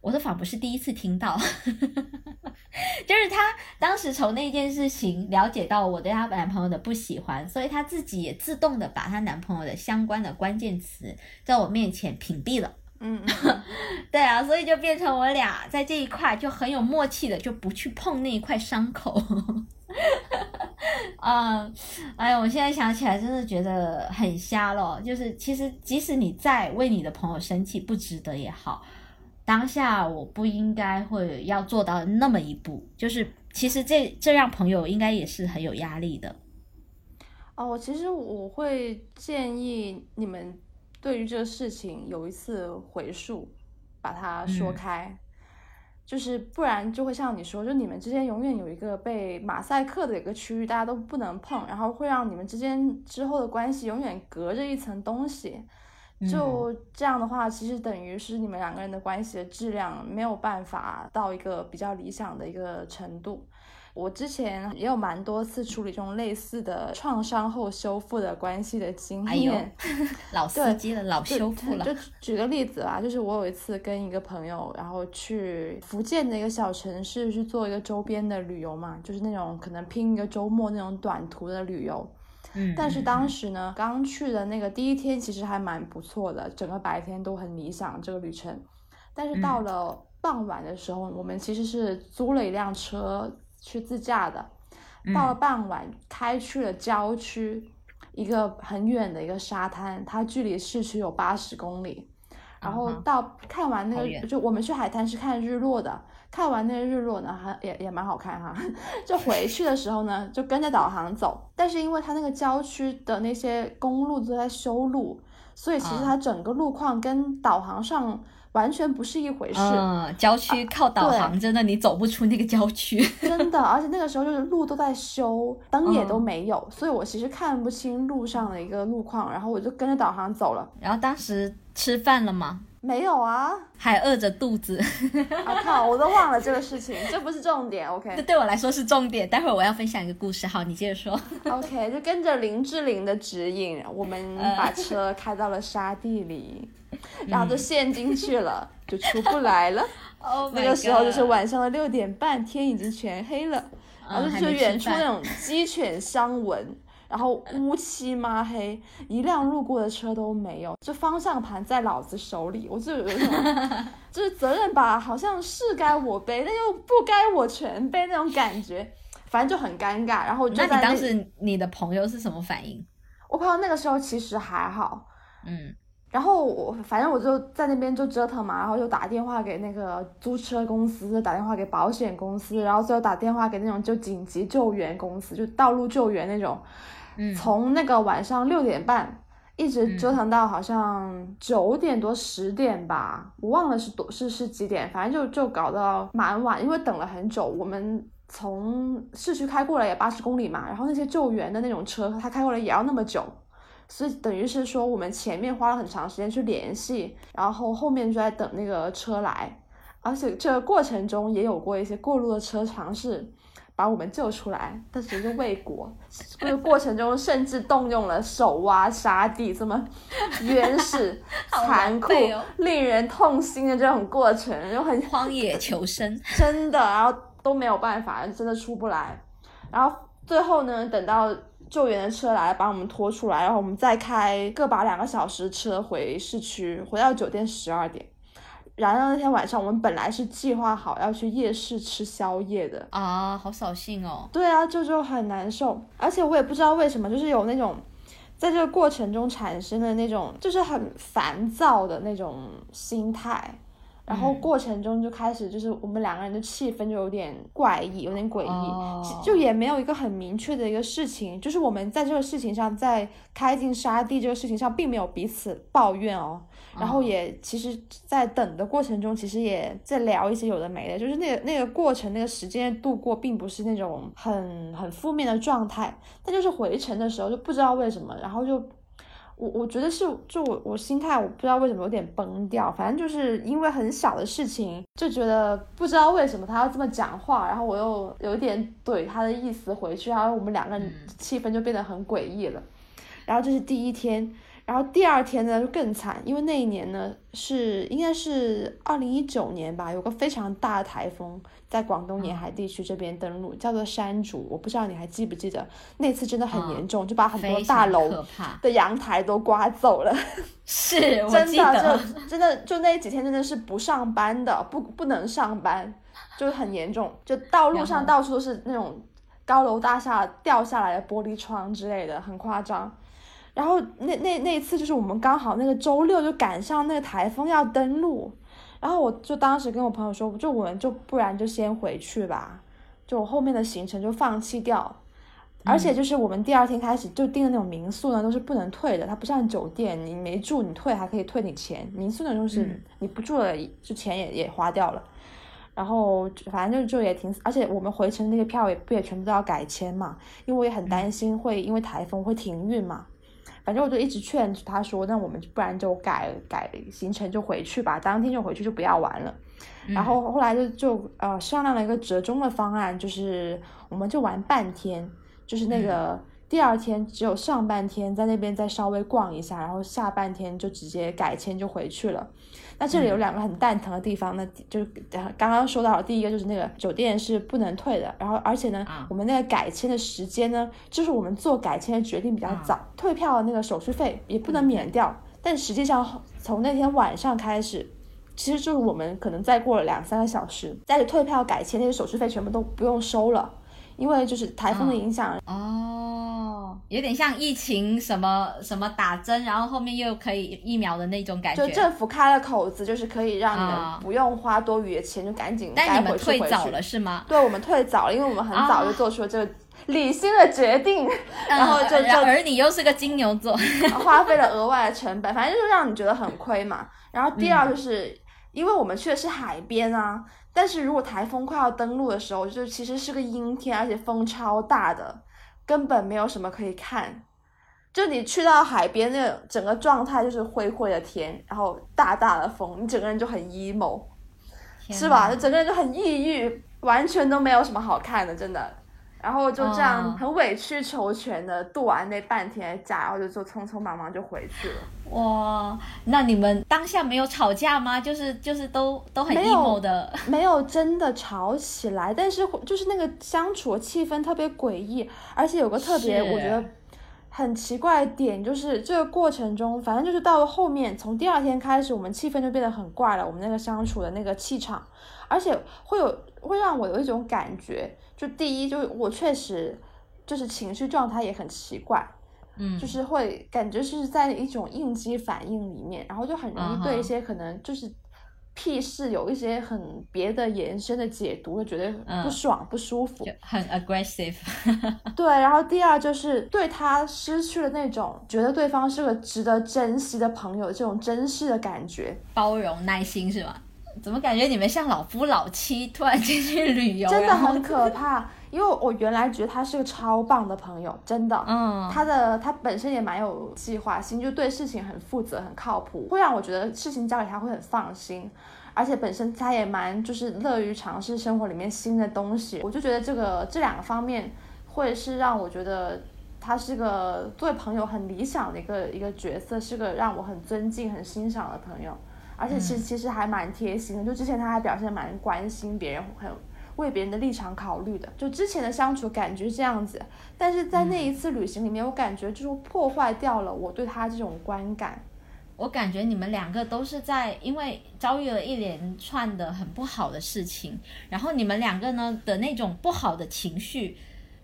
我都仿佛是第一次听到。[laughs] 就是她当时从那件事情了解到我对她男朋友的不喜欢，所以她自己也自动的把她男朋友的相关的关键词在我面前屏蔽了。嗯，[laughs] 对啊，所以就变成我俩在这一块就很有默契的，就不去碰那一块伤口。[laughs] 嗯，哎呀，我现在想起来真的觉得很瞎了。就是其实即使你在为你的朋友生气不值得也好，当下我不应该会要做到那么一步。就是其实这这让朋友应该也是很有压力的。哦，其实我会建议你们对于这个事情有一次回溯，把它说开，就是不然就会像你说，就你们之间永远有一个被马赛克的一个区域，大家都不能碰，然后会让你们之间之后的关系永远隔着一层东西。就这样的话，其实等于是你们两个人的关系的质量没有办法到一个比较理想的一个程度。我之前也有蛮多次处理这种类似的创伤后修复的关系的经验，老司机了，老修复了。就举个例子吧，就是我有一次跟一个朋友，然后去福建的一个小城市去做一个周边的旅游嘛，就是那种可能拼一个周末那种短途的旅游。嗯。但是当时呢，刚去的那个第一天其实还蛮不错的，整个白天都很理想这个旅程。但是到了傍晚的时候，我们其实是租了一辆车。去自驾的，到了傍晚开去了郊区，一个很远的一个沙滩，它距离市区有八十公里。然后到看完那个，就我们去海滩是看日落的，看完那个日落呢，还也也蛮好看哈。[laughs] 就回去的时候呢，就跟着导航走，但是因为它那个郊区的那些公路都在修路，所以其实它整个路况跟导航上。完全不是一回事。嗯，郊区靠导航，真的你走不出那个郊区。[laughs] 真的，而且那个时候就是路都在修，灯也都没有，所以我其实看不清路上的一个路况，然后我就跟着导航走了。然后当时吃饭了吗？没有啊，还饿着肚子。我靠，我都忘了这个事情，这不是重点。OK，[laughs] 这对我来说是重点。待会儿我要分享一个故事，好，你接着说。OK，就跟着林志玲的指引，我们把车开到了沙地里。然后就陷进去了，就出不来了。[laughs] 那个时候就是晚上的六点半，天已经全黑了，然后就远处那种鸡犬相闻，然后乌漆抹黑，一辆路过的车都没有，就方向盘在老子手里，我就有一种 [laughs] 就是责任吧，好像是该我背，但又不该我全背那种感觉，反正就很尴尬。然后那你当时你的朋友是什么反应？我朋友那个时候其实还好，嗯。然后我反正我就在那边就折腾嘛，然后就打电话给那个租车公司，打电话给保险公司，然后最后打电话给那种就紧急救援公司，就道路救援那种。嗯。从那个晚上六点半一直折腾到好像九点多十点吧，我忘了是多是是几点，反正就就搞到蛮晚，因为等了很久。我们从市区开过来也八十公里嘛，然后那些救援的那种车，他开过来也要那么久。所以等于是说，我们前面花了很长时间去联系，然后后面就在等那个车来，而且这个过程中也有过一些过路的车尝试把我们救出来，但是就未果。这个过程中甚至动用了手挖沙地，这么原始、[laughs] 残酷、令人痛心的这种过程，就很荒野求生，[laughs] 真的，然后都没有办法，真的出不来。然后最后呢，等到。救援的车来把我们拖出来，然后我们再开个把两个小时车回市区，回到酒店十二点。然后那天晚上我们本来是计划好要去夜市吃宵夜的啊，好扫兴哦。对啊，就就很难受，而且我也不知道为什么，就是有那种在这个过程中产生的那种，就是很烦躁的那种心态。然后过程中就开始，就是我们两个人的气氛就有点怪异，有点诡异，就也没有一个很明确的一个事情，就是我们在这个事情上，在开进沙地这个事情上，并没有彼此抱怨哦。然后也其实，在等的过程中，其实也在聊一些有的没的，就是那个那个过程，那个时间度过，并不是那种很很负面的状态。但就是回程的时候，就不知道为什么，然后就。我我觉得是，就我我心态，我不知道为什么有点崩掉。反正就是因为很小的事情，就觉得不知道为什么他要这么讲话，然后我又有一点怼他的意思回去，然后我们两个人气氛就变得很诡异了。然后这是第一天，然后第二天呢就更惨，因为那一年呢是应该是二零一九年吧，有个非常大的台风在广东沿海地区这边登陆，叫做山竹。我不知道你还记不记得那次真的很严重，就把很多大楼的阳台都刮走了。是，[laughs] 真的就真的就那几天真的是不上班的，不不能上班，就很严重，就道路上到处都是那种高楼大厦掉下来的玻璃窗之类的，很夸张。然后那那那一次就是我们刚好那个周六就赶上那个台风要登陆，然后我就当时跟我朋友说，就我们就不然就先回去吧，就我后面的行程就放弃掉，而且就是我们第二天开始就订的那种民宿呢都是不能退的，它不像酒店，你没住你退还可以退你钱，民宿那种是你不住了就钱也也花掉了，然后反正就就也挺，而且我们回程那些票也不也全部都要改签嘛，因为我也很担心会因为台风会停运嘛。反正我就一直劝他说，那我们不然就改改行程就回去吧，当天就回去就不要玩了。然后后来就就呃商量了一个折中的方案，就是我们就玩半天，就是那个。第二天只有上半天在那边再稍微逛一下，然后下半天就直接改签就回去了。那这里有两个很蛋疼的地方，那就是刚刚说到了，第一个就是那个酒店是不能退的，然后而且呢，我们那个改签的时间呢，就是我们做改签的决定比较早，退票的那个手续费也不能免掉，但实际上从那天晚上开始，其实就是我们可能再过了两三个小时，在退票改签那些手续费全部都不用收了。因为就是台风的影响哦，有点像疫情什么什么打针，然后后面又可以疫苗的那种感觉。就政府开了口子，就是可以让你们不用花多余的钱，就赶紧但你们退早了是吗？对，我们退早了，因为我们很早就做出了这个理性的决定，[laughs] 然后就就而你又是个金牛座，[laughs] 花费了额外的成本，反正就是让你觉得很亏嘛。然后第二就是，因为我们去的是海边啊。但是如果台风快要登陆的时候，就其实是个阴天，而且风超大的，根本没有什么可以看。就你去到海边，那个整个状态就是灰灰的天，然后大大的风，你整个人就很 emo，是吧？就整个人就很抑郁，完全都没有什么好看的，真的。然后就这样很委曲求全的度完那半天的假，然后就就匆匆忙忙就回去了。哇，那你们当下没有吵架吗？就是就是都都很 emo 的，没有真的吵起来，但是就是那个相处气氛特别诡异，而且有个特别我觉得很奇怪的点，就是这个过程中，反正就是到了后面，从第二天开始，我们气氛就变得很怪了，我们那个相处的那个气场，而且会有会让我有一种感觉。就第一，就是我确实就是情绪状态也很奇怪，嗯，就是会感觉是在一种应激反应里面，然后就很容易对一些可能就是屁事有一些很别的延伸的解读，会觉得不爽不舒服，很 aggressive。[laughs] 对，然后第二就是对他失去了那种觉得对方是个值得珍惜的朋友这种珍视的感觉，包容耐心是吗？怎么感觉你们像老夫老妻？突然间去旅游，真的很可怕。因为我原来觉得他是个超棒的朋友，真的。嗯，他的他本身也蛮有计划性，就对事情很负责、很靠谱，会让我觉得事情交给他会很放心。而且本身他也蛮就是乐于尝试生活里面新的东西。我就觉得这个这两个方面会是让我觉得他是个作为朋友很理想的一个一个角色，是个让我很尊敬、很欣赏的朋友。而且其实其实还蛮贴心的，就之前他还表现蛮关心别人，很为别人的立场考虑的。就之前的相处感觉这样子，但是在那一次旅行里面，我感觉就是破坏掉了我对他这种观感。我感觉你们两个都是在因为遭遇了一连串的很不好的事情，然后你们两个呢的那种不好的情绪，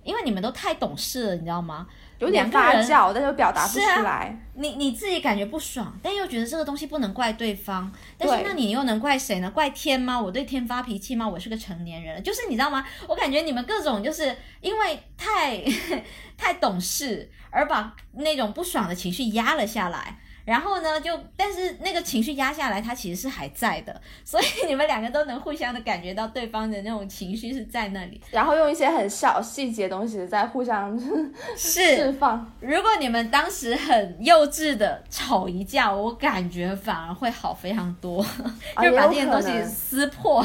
因为你们都太懂事了，你知道吗？有点发酵，但又表达不出来。你你自己感觉不爽，但又觉得这个东西不能怪对方。但是那你又能怪谁呢？怪天吗？我对天发脾气吗？我是个成年人，就是你知道吗？我感觉你们各种就是因为太 [laughs] 太懂事，而把那种不爽的情绪压了下来。然后呢，就但是那个情绪压下来，它其实是还在的，[laughs] 所以你们两个都能互相的感觉到对方的那种情绪是在那里，然后用一些很小细节东西在互相 [laughs] 释放。如果你们当时很幼稚的吵一架，我感觉反而会好非常多，[laughs] 就是把这些东西撕破，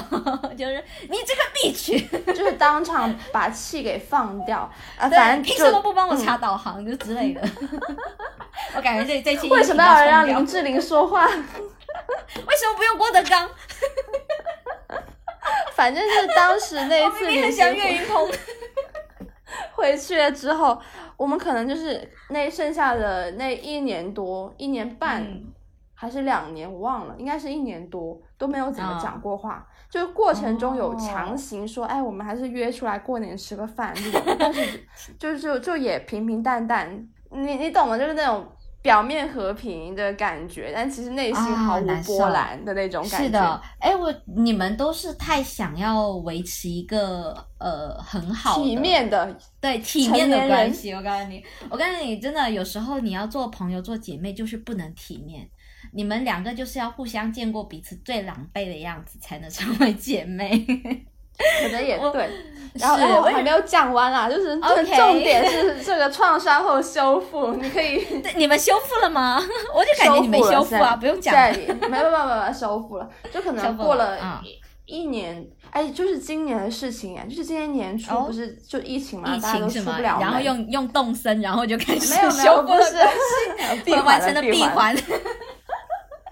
就是你这个 bitch，就是当场把气给放掉啊，反正凭什么不帮我查导航就之类的。我感觉这这期为什么要让林志玲说话？[laughs] 为什么不用郭德纲？[laughs] 反正就是当时那一次，你很想岳云鹏。回去了之后，我们可能就是那剩下的那一年多、一年半还是两年，我忘了，应该是一年多都没有怎么讲过话。就是过程中有强行说，哎，我们还是约出来过年吃个饭这种，但是就就就也平平淡淡，你你懂吗，就是那种。表面和平的感觉，但其实内心毫无波澜的那种感觉。是的，哎，我你们都是太想要维持一个呃很好体面的对体面的关系。我告诉你，我告诉你，真的有时候你要做朋友做姐妹就是不能体面，你们两个就是要互相见过彼此最狼狈的样子才能成为姐妹。[laughs] 可能也对，然后我还没有讲完啊，就是重点是这个创伤后修复，你可以，[laughs] 你们修复了吗？[laughs] 我就感觉你没修复啊，不用讲，没有没有没有修复了，就可能过了一年，哎，就是今年的事情哎，就是今年年初不是就疫情嘛，大家都出不了，然后用用动森，然后就开始没有修复是闭环成了闭环。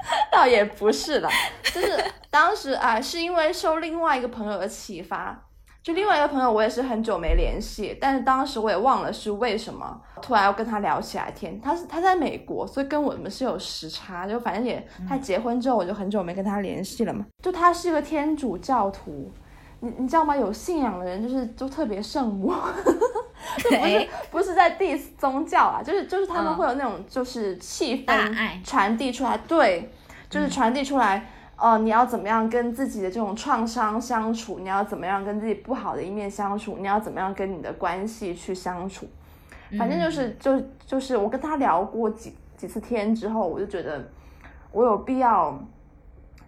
[laughs] 倒也不是了，就是当时啊，是因为受另外一个朋友的启发，就另外一个朋友，我也是很久没联系，但是当时我也忘了是为什么，突然要跟他聊起来天。他是他在美国，所以跟我们是有时差，就反正也他结婚之后，我就很久没跟他联系了嘛。就他是一个天主教徒，你你知道吗？有信仰的人就是都特别圣母。[laughs] [laughs] 不是不是在 diss 宗教啊，就是就是他们会有那种就是气氛传递出来，对，就是传递出来，呃，你要怎么样跟自己的这种创伤相处，你要怎么样跟自己不好的一面相处，你要怎么样跟你的关系去相处，反正就是就就是我跟他聊过几几次天之后，我就觉得我有必要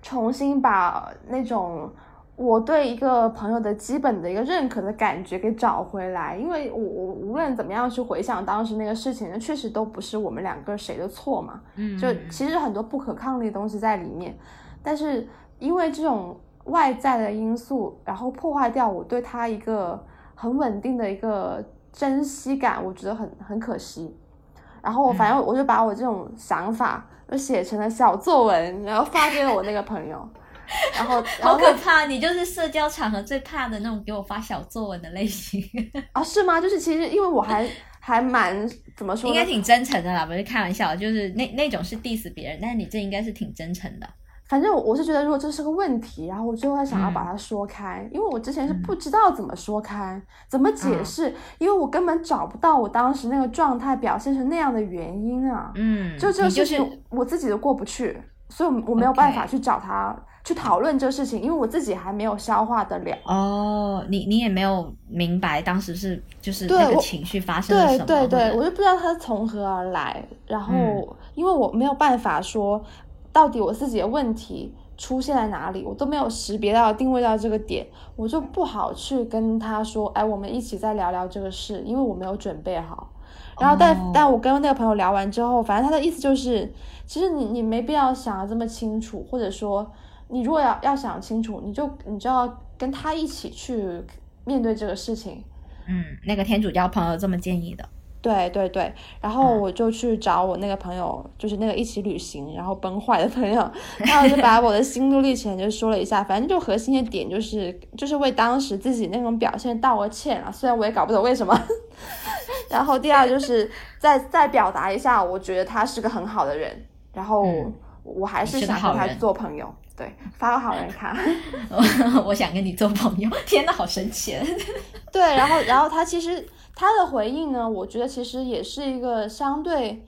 重新把那种。我对一个朋友的基本的一个认可的感觉给找回来，因为我我无论怎么样去回想当时那个事情，那确实都不是我们两个谁的错嘛。嗯，就其实很多不可抗力的东西在里面，但是因为这种外在的因素，然后破坏掉我对他一个很稳定的一个珍惜感，我觉得很很可惜。然后我反正我就把我这种想法就写成了小作文，然后发给了我那个朋友。然后好可怕！你就是社交场合最怕的那种给我发小作文的类型 [laughs] 啊？是吗？就是其实因为我还还蛮怎么说？应该挺真诚的啦，不是开玩笑，就是那那种是 diss 别人，但是你这应该是挺真诚的。反正我我是觉得，如果这是个问题，然后我就会想要把它说开，因为我之前是不知道怎么说开，怎么解释，因为我根本找不到我当时那个状态表现成那样的原因啊。嗯，就这个事情我自己都过不去，所以我没有办法去找他。去讨论这事情，因为我自己还没有消化得了。哦，你你也没有明白当时是就是那个情绪发生了什么？对对对，我就不知道它从何而来。然后，因为我没有办法说到底我自己的问题出现在哪里，我都没有识别到、定位到这个点，我就不好去跟他说：“哎，我们一起再聊聊这个事。”因为我没有准备好。然后，但但我跟那个朋友聊完之后，反正他的意思就是，其实你你没必要想的这么清楚，或者说。你如果要要想清楚，你就你就要跟他一起去面对这个事情。嗯，那个天主教朋友这么建议的。对对对，然后我就去找我那个朋友，就是那个一起旅行然后崩坏的朋友，[laughs] 然后就把我的心路历程就说了一下。反正就核心的点就是就是为当时自己那种表现道个歉啊，虽然我也搞不懂为什么。[laughs] 然后第二就是 [laughs] 再再表达一下，我觉得他是个很好的人，然后我还是想和他做朋友。对，发个好人卡，我我想跟你做朋友。天呐，好神奇！对，然后然后他其实他的回应呢，我觉得其实也是一个相对。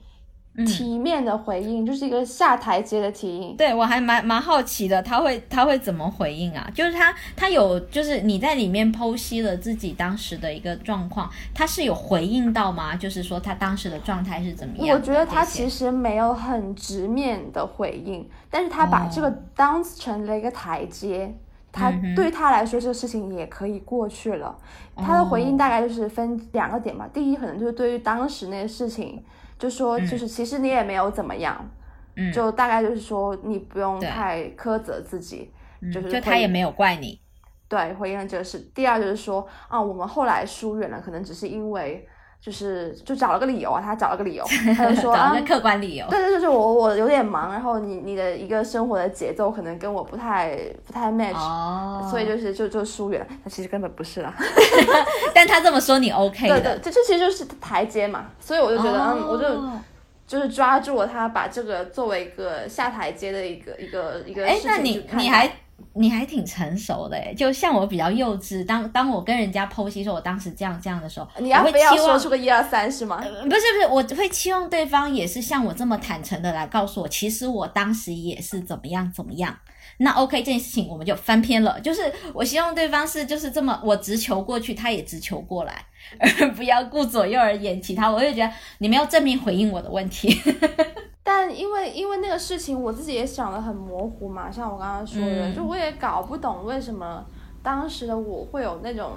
体面的回应就是一个下台阶的提议。对我还蛮蛮好奇的，他会他会怎么回应啊？就是他他有就是你在里面剖析了自己当时的一个状况，他是有回应到吗？就是说他当时的状态是怎么样？我觉得他其实没有很直面的回应，但是他把这个当成了一个台阶，他对他来说这个事情也可以过去了。他的回应大概就是分两个点吧，第一可能就是对于当时那个事情。就说，就是其实你也没有怎么样，嗯，就大概就是说，你不用太苛责自己，就是就他也没有怪你，对，回应了这个事。第二就是说，啊，我们后来疏远了，可能只是因为就是就找了个理由啊，他找了个理由，[laughs] 他就说 [laughs] 找啊一个，客观理由。对对对，就我我有点忙，然后你你的一个生活的节奏可能跟我不太不太 match，、哦，所以就是就就疏远了。那其实根本不是啦，[laughs] 但他这么说你 OK 对的，对，这这其实就是台阶嘛，所以我就觉得，嗯，我就哦就是抓住了他，把这个作为一个下台阶的一个一个一个哎事，情你还你还挺成熟的哎，就像我比较幼稚，当当我跟人家剖析说我当时这样这样的时候，你要非要期望说出个一二三是吗？呃不是不是，我会期望对方也是像我这么坦诚的来告诉我，其实我当时也是怎么样怎么样。那 OK，这件事情我们就翻篇了。就是我希望对方是就是这么，我直球过去，他也直球过来，而不要顾左右而言其他。我就觉得你没有正面回应我的问题。[laughs] 但因为因为那个事情，我自己也想的很模糊嘛，像我刚刚说的，嗯就我也搞不懂为什么当时的我会有那种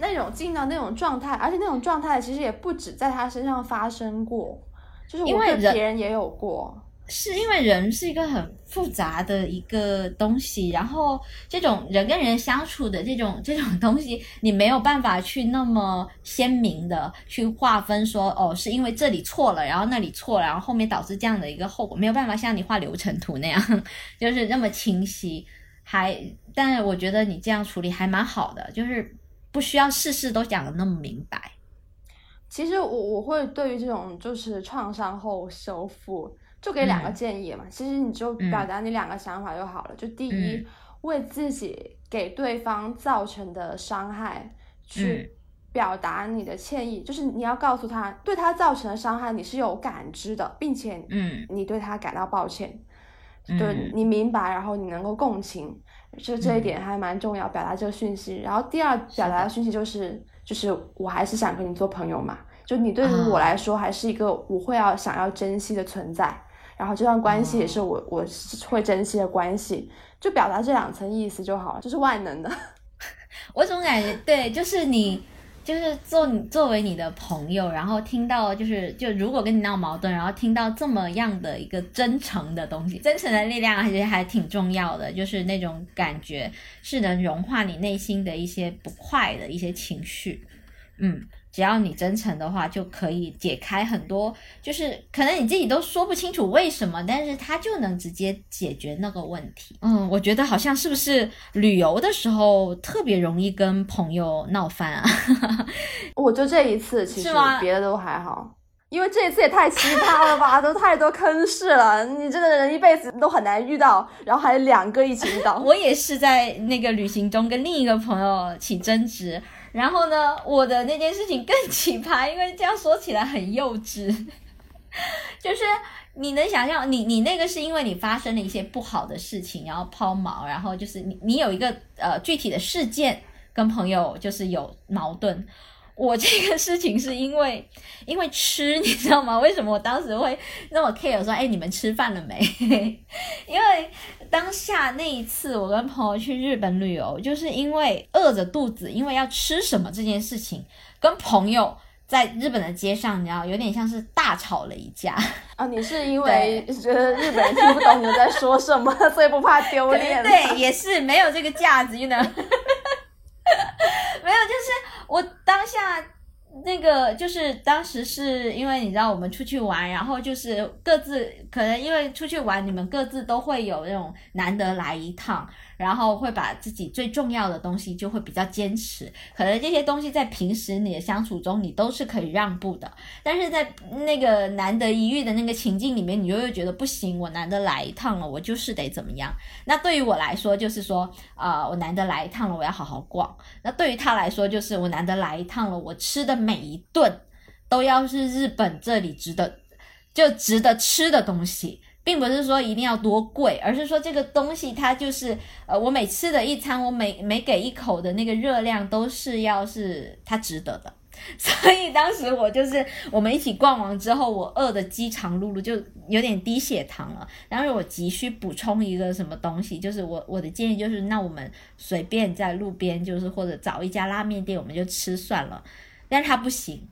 那种进到那种状态，而且那种状态其实也不止在他身上发生过，就是我对因为别人也有过。是因为人是一个很复杂的一个东西，然后这种人跟人相处的这种这种东西，你没有办法去那么鲜明的去划分说，哦，是因为这里错了，然后那里错了，然后后面导致这样的一个后果，没有办法像你画流程图那样，就是那么清晰。还，但我觉得你这样处理还蛮好的，就是不需要事事都讲的那么明白。其实我我会对于这种就是创伤后修复，就给两个嗯。建议嘛。其实你就表达你两个想法就好了。就第一，嗯。为自己给对方造成的伤害去嗯。表达你的歉意，就是你要告诉他，对他造成的伤害你是有感知的，并且嗯。你对他感到抱歉，嗯。对你明白，然后你能够共情，就这一点还蛮重要，表达这个讯息。然后第二表达的。讯息就是，就是我还是想跟你做朋友嘛，就你对于啊。我来说还是一个我会要想要珍惜的存在，然后这段关系也是我、我会珍惜的关系，就表达这两层意思就好了，这是万能的。[laughs] 我总感觉对，就是你，就是做你作为你的朋友，然后听到就是就如果跟你闹矛盾，然后听到这么样的一个真诚的东西，真诚的力量其实还挺重要的，就是那种感觉是能融化你内心的一些不快的一些情绪，嗯。只要你真诚的话，就可以解开很多，就是可能你自己都说不清楚为什么，但是他就能直接解决那个问题。嗯，我觉得好像是不是旅游的时候特别容易跟朋友闹翻啊？[laughs] 我就这一次，其实是吗别的都还好。因为这一次也太奇葩了吧，都太多坑事了，你这个人一辈子都很难遇到，然后还两个一起遇到。[laughs] 我也是在那个旅行中跟另一个朋友起争执，然后呢，我的那件事情更奇葩，因为这样说起来很幼稚，[laughs] 就是你能想象，你你那个是因为你发生了一些不好的事情，然后抛锚，然后就是你你有一个呃具体的事件跟朋友就是有矛盾。我这个事情是因为因为吃，你知道吗？为什么我当时会那么 care 说，哎，你们吃饭了没？[laughs] 因为当下那一次，我跟朋友去日本旅游，就是因为饿着肚子，因为要吃什么这件事情，跟朋友在日本的街上，你知道，有点像是大吵了一架。啊，[laughs] 你是因为觉得日本人听不懂你们在说什么，[laughs] 所以不怕丢脸？对，也是没有这个架子，you know [laughs] 没有，就是我当下那个，就是当时是因为你知道我们出去玩，然后就是各自可能因为出去玩，你们各自都会有那种难得来一趟。然后会把自己最重要的东西就会比较坚持，可能这些东西在平时你的相处中你都是可以让步的，但是在那个难得一遇的那个情境里面，你就会觉得不行，我难得来一趟了，我就是得怎么样。那对于我来说，就是说，呃，我难得来一趟了，我要好好逛。那对于他来说，就是我难得来一趟了，我吃的每一顿都要是日本这里值得就值得吃的东西。并不是说一定要多贵，而是说这个东西它就是呃，我每吃的一餐，我每每给一口的那个热量都是要是它值得的。[laughs] 所以当时我就是我们一起逛完之后，我饿的饥肠辘辘，就有点低血糖了。然后我急需补充一个什么东西，就是我我的建议就是，那我们随便在路边，就是或者找一家拉面店，我们就吃算了。但是他不行，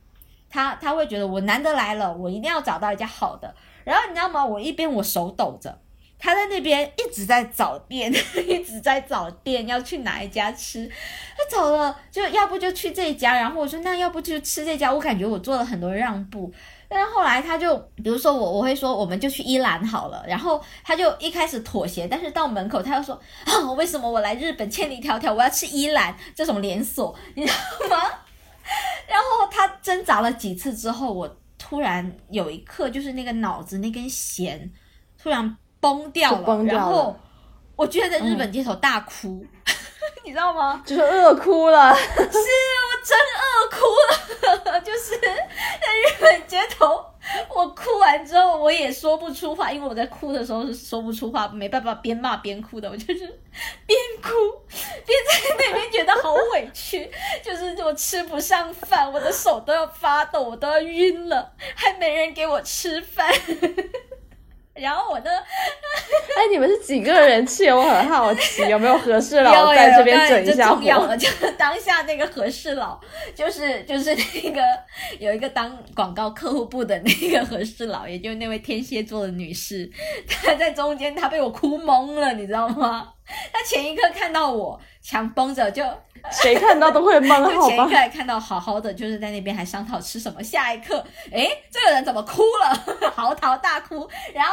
他他会觉得我难得来了，我一定要找到一家好的。然后你知道吗？我一边我手抖着，他在那边一直在找店，[laughs] 一直在找店，要去哪一家吃。他找了，就要不就去这家，然后我说那要不就吃这家。我感觉我做了很多让步，但是后来他就，比如说我，我会说我们就去伊兰好了。然后他就一开始妥协，但是到门口他又说啊，为什么我来日本千里迢迢我要吃伊兰这种连锁，你知道吗？然后他挣扎了几次之后，我突然有一刻就是那个脑子那根弦突然。崩掉了，然后我居然在日本街头大哭，[laughs] 你知道吗？就是饿哭了，[laughs] 是我真饿哭了，[laughs] 就是在日本街头，[laughs] 我哭完之后我也说不出话，因为我在哭的时候是说不出话，没办法边骂边哭的，我就是 [laughs] 边哭边在那边觉得好委屈，[laughs] 就是我吃不上饭，我的手都要发抖，我都要晕了，还没人给我吃饭。然后我的，哎，你们是几个人去？[laughs] 我很好奇，有没有和事佬在这边整一下火要了，就当下那个和事佬，就是就是那个有一个当广告客户部的那个和事佬，也就是那位天蝎座的女士，她在中间，她被我哭懵了，你知道吗？[laughs] 她前一刻看到我强绷着就。[laughs] 谁看到都会懵，[laughs] 好吧？前一刻还看到好好的，就是在那边还商讨吃什么。下一刻，哎，这个人怎么哭了？嚎啕大哭。然后，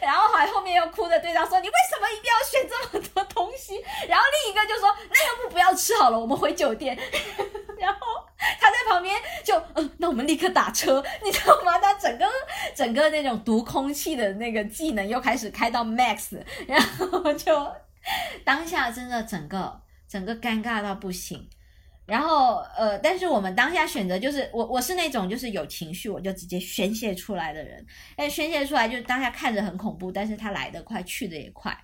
然后还后面又哭着对他说：“你为什么一定要选这么多东西？”然后另一个就说：“那要不不要吃好了，我们回酒店。”然后 [laughs] 他在旁边就嗯，那我们立刻打车，你知道吗？他整个整个那种读空气的那个技能又开始开到 max，[laughs] 然后就当下真的整个。整个尴尬到不行，然后呃，但是我们当下选择就是我我是那种就是有情绪我就直接宣泄出来的人，哎，宣泄出来就是当下看着很恐怖，但是他来得快去的也快，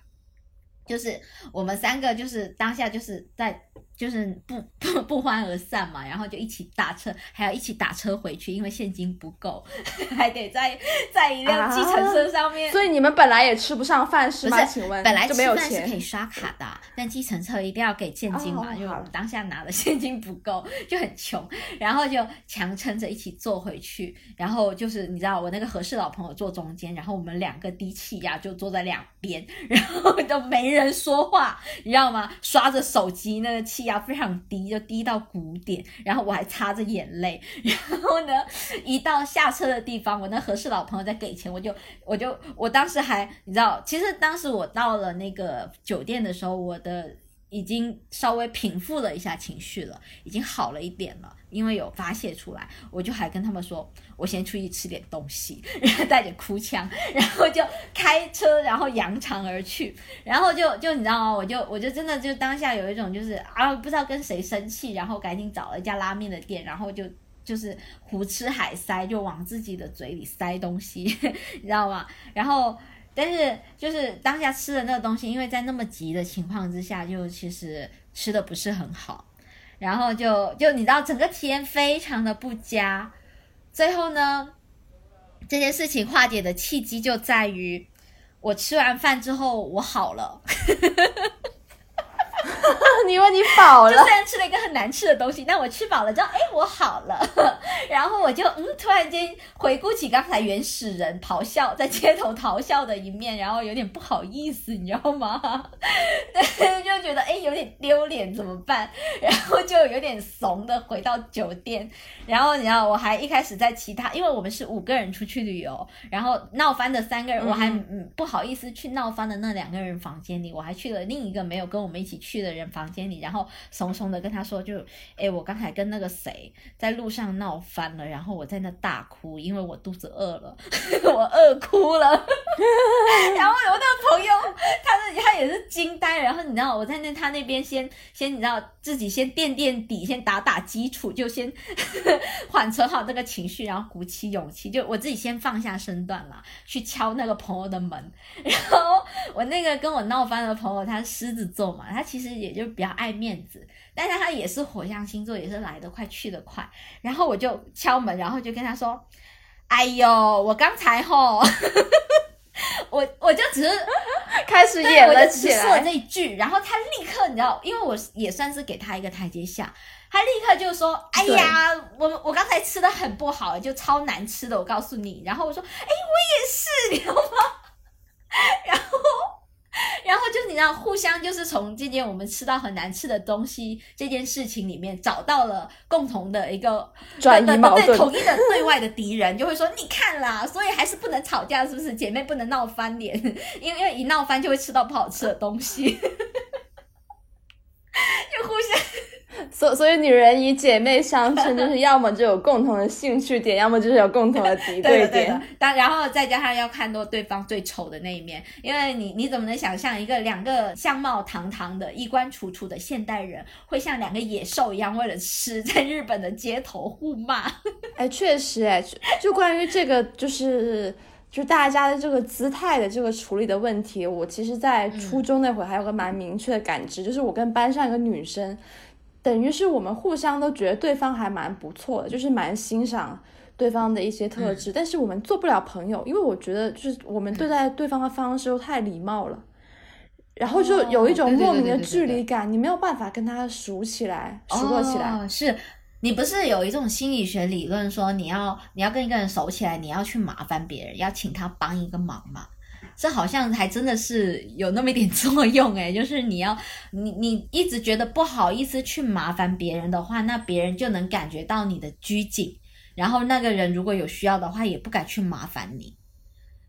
就是我们三个就是当下就是在。就是不 [laughs] 不不欢而散嘛，然后就一起打车，还要一起打车回去，因为现金不够，[laughs] 还得在在一辆计程车上面。所以你们本来也吃不上饭是吗？请问，本来吃饭是可以刷卡的，但计程车一定要给现金嘛，因为我们当下拿的现金不够，就很穷，然后就强撑着一起坐回去。然后就是你知道，我那个合适老朋友坐中间，然后我们两个低气压就坐在两边，[laughs] 然后都没人说话，你知道吗？刷着手机，那个气压。非常低，就低到谷点，然后我还擦着眼泪，然后呢，一到下车的地方，我那合适老朋友在给钱，我就我就我当时还你知道，其实当时我到了那个酒店的时候，我的。已经稍微平复了一下情绪了，已经好了一点了，因为有发泄出来，我就还跟他们说，我先出去吃点东西，[laughs] 然后带着哭腔，[laughs] 然后就开车，然后扬长而去，然后就就你知道吗？我就我就真的就当下有一种就是啊，不知道跟谁生气，然后赶紧找了一家拉面的店，然后就就是胡吃海塞，就往自己的嘴里塞东西，[laughs] 你知道吗？然后。但是就是当下吃的那个东西，因为在那么急的情况之下，就其实吃的不是很好，然后就就你知道整个体验非常的不佳。最后呢，这件事情化解的契机就在于我吃完饭之后我好了。[laughs] 你以为你饱了？就虽然吃了一个很难吃的东西，但我吃饱了之后，哎，我好了。[laughs] 然后我就嗯，突然间回顾起刚才原始人咆哮在街头咆哮的一面，然后有点不好意思，你知道吗？[laughs] 对，就觉得哎，有点丢脸，怎么办？然后就有点怂的回到酒店。然后你知道，我还一开始在其他，因为我们是五个人出去旅游，然后闹翻的三个人，我还嗯不好意思去闹翻的那两个人房间里，我还去了另一个没有跟我们一起去去的人房。间里，然后怂怂的跟他说：“就，哎，我刚才跟那个谁在路上闹翻了，然后我在那大哭，因为我肚子饿了，[laughs] 我饿哭了。[laughs] 然后我那个朋友，他是他也是惊呆。然后你知道我在那他那边先先你知道自己先垫垫底，先打打基础，就先 [laughs] 缓存好那个情绪，然后鼓起勇气，就我自己先放下身段了，去敲那个朋友的门。然后我那个跟我闹翻的朋友，他狮子座嘛，他其实实也就。”比较爱面子，但是他也是火象星座，也是来得快去得快。然后我就敲门，然后就跟他说：“哎呦，我刚才吼，[laughs] 我我就只是 [laughs] 开始演了起来，说了这一句，然后他立刻你知道，因为我也算是给他一个台阶下，他立刻就说：哎呀，我我刚才吃的很不好，就超难吃的，我告诉你。然后我说：哎，我也是，你知道吗？[laughs] 然后。[laughs] 你知道，互相就是从这件我们吃到很难吃的东西这件事情里面，找到了共同的一个转移矛盾，统一的对外的敌人，就会说你看啦，所以还是不能吵架，是不是？姐妹不能闹翻脸，因为因为一闹翻就会吃到不好吃的东西，[laughs] 就互相。[laughs] 所所以，女人以姐妹相称，就是要么就有共同的兴趣点，[laughs] 要么就是有共同的敌对点。当然后再加上要看到对方最丑的那一面，因为你你怎么能想象一个两个相貌堂堂的衣冠楚楚的现代人，会像两个野兽一样为了吃，在日本的街头互骂？[laughs] 哎，确实，哎，就关于这个，就是就大家的这个姿态的这个处理的问题，我其实，在初中那会儿还有个蛮明确的感知，就是我跟班上一个女生。等于是我们互相都觉得对方还蛮不错的，就是蛮欣赏对方的一些特质，但是我们做不了朋友，因为我觉得就是我们对待对方的方式都太礼貌了，然后就有一种莫名的距离感，你没有办法跟他熟起来，熟络起来。是你不是有一种心理学理论说，你要你要跟一个人熟起来，你要去麻烦别人，要请他帮一个忙吗？这好像还真的是有那么一点 [laughs] 作用诶，就是你要你你一直觉得不好意思去麻烦别人的话，那别人就能感觉到你的拘谨，然后那个人如果有需要的话，也不敢去麻烦你，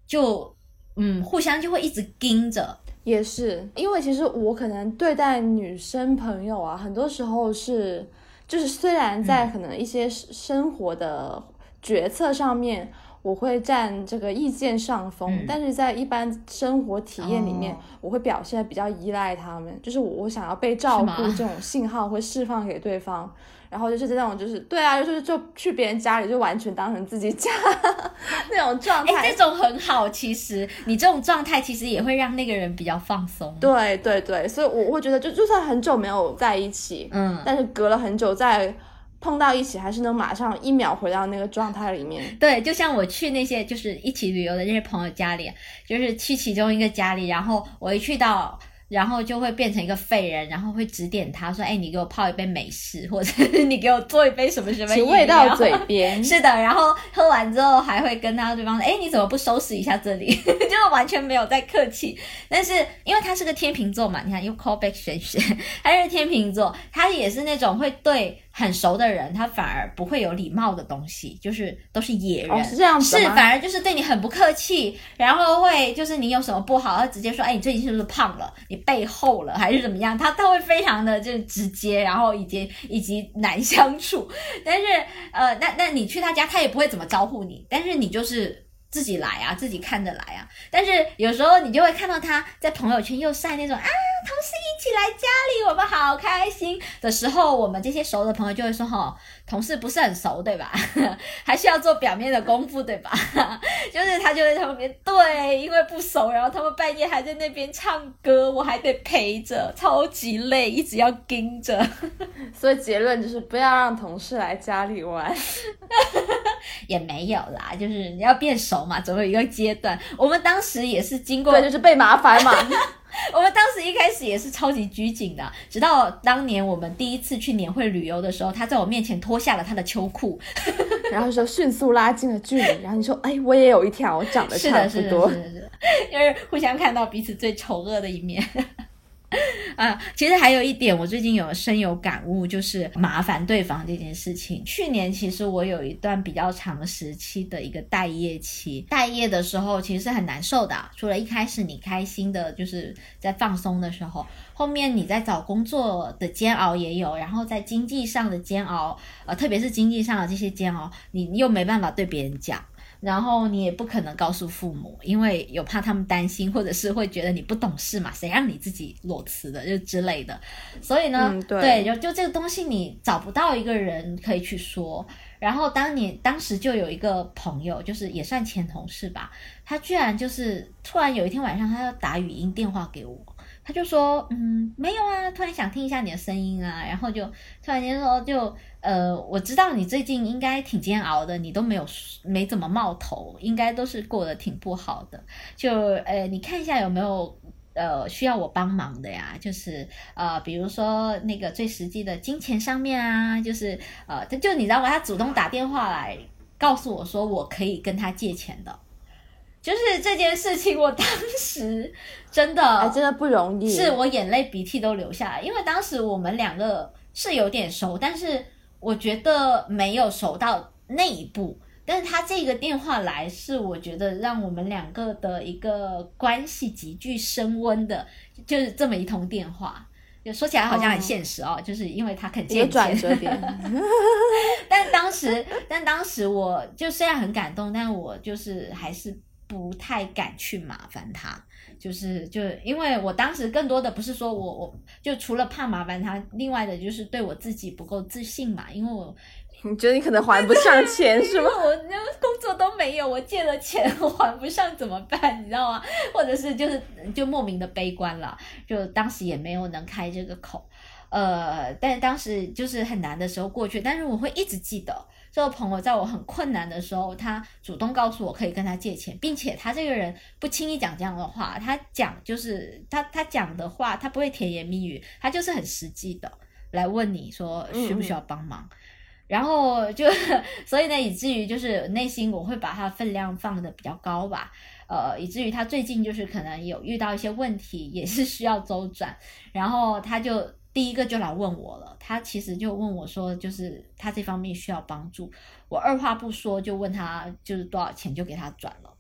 就嗯，互相就会一直盯着。也是因为其实我可能对待女生朋友啊，很多时候是就是虽然在可能一些生活的决策上面。我会占这个意见上风，但是在一般生活体验里面，我会表现比较依赖他们，就是我我想要被照顾这种信号会释放给对方，然后就是这种就是对啊，就是就去别人家里就完全当成自己家 [laughs] 那种状态，这种很好。其实你这种状态其实也会让那个人比较放松。对对对，所以我会觉得就就算很久没有在一起，嗯，但是隔了很久再。碰到一起还是能马上一秒回到那个状态里面。对，就像我去那些就是一起旅游的那些朋友家里，就是去其中一个家里，然后我一去到。然后就会变成一个废人，然后会指点他说：“哎，你给我泡一杯美式，或者你给我做一杯什么什么，请喂到嘴边。[laughs] ”是的，然后喝完之后还会跟他对方说：“哎，你怎么不收拾一下这里？” [laughs] 就完全没有在客气。但是因为他是个天秤座嘛，你看又 call back 玄学，[laughs] 他是天秤座，他也是那种会对很熟的人，他反而不会有礼貌的东西，就是都是野人，是这样子是反而就是对你很不客气，然后会就是你有什么不好，他直接说：“哎，你最近是不是胖了？你。”背后了还是怎么样？他他会非常的就是直接，然后以及以及难相处。但是呃，那那你去他家，他也不会怎么招呼你。但是你就是自己来啊，自己看着来啊。但是有时候你就会看到他在朋友圈又晒那种啊，同事一起来家里，我们好开心的时候，我们这些熟的朋友就会说哈。同事不是很熟，对吧？[laughs] 还需要做表面的功夫，对吧？[laughs] 就是他就在旁边，对，因为不熟，然后他们半夜还在那边唱歌，我还得陪着，超级累，一直要盯着。[laughs] 所以结论就是不要让同事来家里玩。也没有啦，就是你要变熟嘛，总有一个阶段。我们当时也是经过，对，就是被麻烦嘛。[laughs] 我们当时一开始也是超级拘谨的，直到当年我们第一次去年会旅游的时候，他在我面前脱下了他的秋裤，[laughs] 然后说迅速拉近了距离，然后你说，哎，我也有一条，长得差不多，是的是的是的，因为互相看到彼此最丑恶的一面。[laughs] 啊，其实还有一点，我最近有深有感悟，就是麻烦对方这件事情。去年其实我有一段比较长时期的一个待业期，待业的时候其实是很难受的。除了一开始你开心的，就是在放松的时候，后面你在找工作的煎熬也有，然后在经济上的煎熬，呃，特别是经济上的这些煎熬，你又没办法对别人讲。然后你也不可能告诉父母，因为有怕他们担心，或者是会觉得你不懂事嘛，谁让你自己裸辞的就之类的。所以呢，对，就就这个东西你找不到一个人可以去说。然后当你当时就有一个朋友，就是也算前同事吧，他居然就是突然有一天晚上，他要打语音电话给我。他就说，嗯，没有啊，突然想听一下你的声音啊，然后就突然间说，就呃，我知道你最近应该挺煎熬的，你都没有没怎么冒头，应该都是过得挺不好的。就呃，你看一下有没有呃需要我帮忙的呀？就是呃，比如说那个最实际的金钱上面啊，就是呃，他就你知道吗？他主动打电话来告诉我说，我可以跟他借钱的。就是这件事情，我当时真的哎，真的不容易。是我眼泪鼻涕都流下来，因为当时我们两个是有点熟，但是我觉得没有熟到那一步。但是他这个电话来，是我觉得让我们两个的一个关系急剧升温的，就是这么一通电话。就说起来好像很现实哦，就是因为他肯借钱，转折点，但当时，[laughs] 但当时我就虽然很感动，但我就是还是不太敢去麻烦他，就是就因为我当时更多的不是说我我就除了怕麻烦他，另外的就是对我自己不够自信嘛，因为我你觉得你可能还不上钱 [laughs] 是吗？我那工作都没有，我借了钱我还不上怎么办？你知道吗？或者是就是就莫名的悲观了，就当时也没有能开这个口，呃，但当时就是很难的时候过去，但是我会一直记得这个朋友在我很困难的时候，他主动告诉我可以跟他借钱，并且他这个人不轻易讲这样的话，他讲就是他他讲的话，他不会甜言蜜语，他就是很实际的来问你说需不需要帮忙。然后就，所以呢，以至于就是内心我会把他分量放的比较高吧，呃，以至于他最近就是可能有遇到一些问题，也是需要周转，然后他就第一个就来问我了，他其实就问我说，就是他这方面需要帮助，我二话不说就问他就是多少钱就给他转了。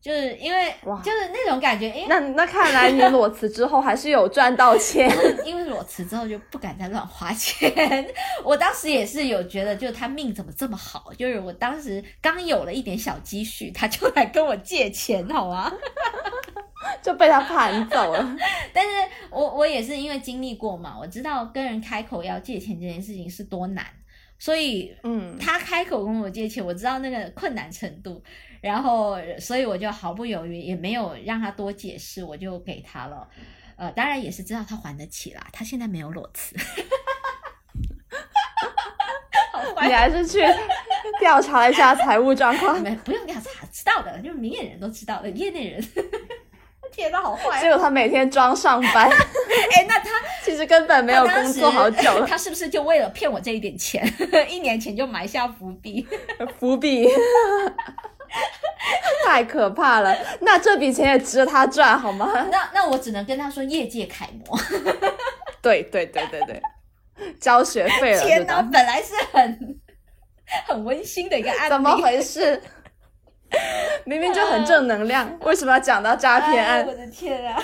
就是因为就是那种感觉，因为那那看来你裸辞之后还是有赚到钱。[laughs] 因为裸辞之后就不敢再乱花钱。[laughs] 我当时也是有觉得，就是他命怎么这么好？就是我当时刚有了一点小积蓄，他就来跟我借钱，好吗？[laughs] 就被他盘走了。但是我我也是因为经历过嘛，我知道跟人开口要借钱这件事情是多难，所以嗯，他开口跟我借钱，我知道那个困难程度，然后所以我就毫不犹豫，也没有让他多解释，我就给他了。呃，当然也是知道他还得起啦，他现在没有裸辞。你还是去调查一下财务状况，没不用调查，知道的，就是明眼人都知道的，业内人。[laughs] 天哪，好坏！结果他每天装上班，哎，那他 [laughs] 其实根本没有工作好久了，他是不是就为了骗我这一点钱，[laughs] 一年前就埋下伏笔？伏笔。[laughs] 太可怕了，那这笔钱也值得他赚好吗？[laughs] 那那我只能跟他说业界楷模。[laughs] 对对对对对，交学费了，天哪，本来是很很温馨的一个案例，怎么回事？明明就很正能量，为什么要讲到诈骗案？哎我的天啊！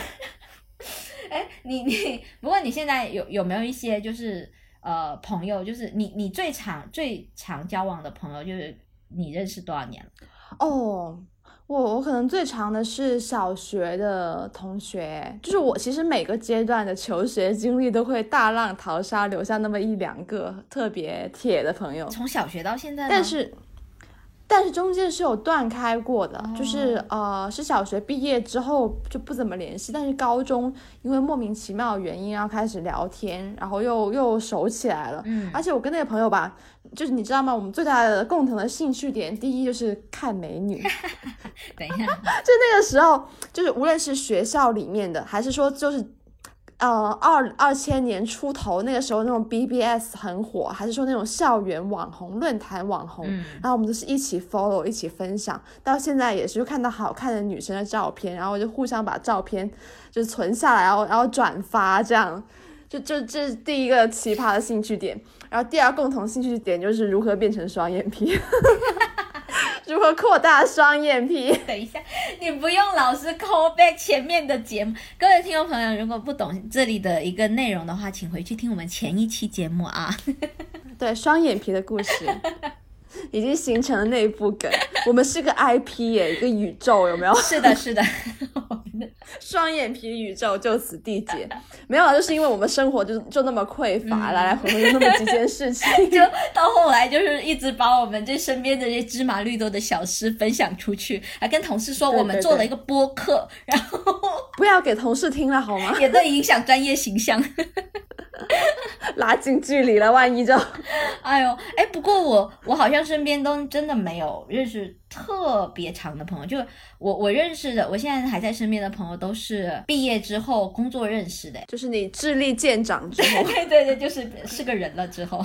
哎，你你，不过你现在有有没有一些就是呃朋友，就是你你最常最常交往的朋友，就是你认识多少年了？哦，我我可能最长的是小学的同学，就是我其实每个阶段的求学经历都会大浪淘沙，留下那么一两个特别铁的朋友，从小学到现在，但是。但是中间是有断开过的，就是哦呃，是小学毕业之后就不怎么联系，但是高中因为莫名其妙的原因，然后开始聊天，然后又又熟起来了。嗯而且我跟那个朋友吧，就是你知道吗？我们最大的共同的兴趣点，第一就是看美女。[laughs] 等一下，[laughs] 就那个时候，就是无论是学校里面的，还是说就是。呃，二二千年出头那个时候，那种 BBS 很火，还是说那种校园网红、论坛网红，嗯然后我们都是一起 follow、一起分享，到现在也是就看到好看的女生的照片，然后就互相把照片就存下来，然后然后转发，这样，就就这是第一个奇葩的兴趣点。然后第二共同兴趣点就是如何变成双眼皮，[laughs] 如何扩大双眼皮。等一下，你不用老是 call back 前面的节目。各位听众朋友，如果不懂这里的一个内容的话，请回去听我们前一期节目啊。对，双眼皮的故事已经形成了内部梗。[laughs] 我们是个 IP 耶，一个宇宙，有没有？是的，是的，[laughs] 双眼皮宇宙就此缔结。没有啊，就是因为我们生活就就那么匮乏，来来回回就那么几件事情。[laughs] 就到后来就是一直把我们这身边的这些芝麻绿豆的小事分享出去，还跟同事说我们做了一个播客，然后不要给同事听了好吗？也在影响专业形象。拉近距离了，万一就哎呦，哎，不过我我好像身边都真的没有认识特别长的朋友，就我我认识的，我现在还在身边的朋友都是毕业之后工作认识的。就是你智力见长之后，[laughs] 对对对，就是是个人了之后，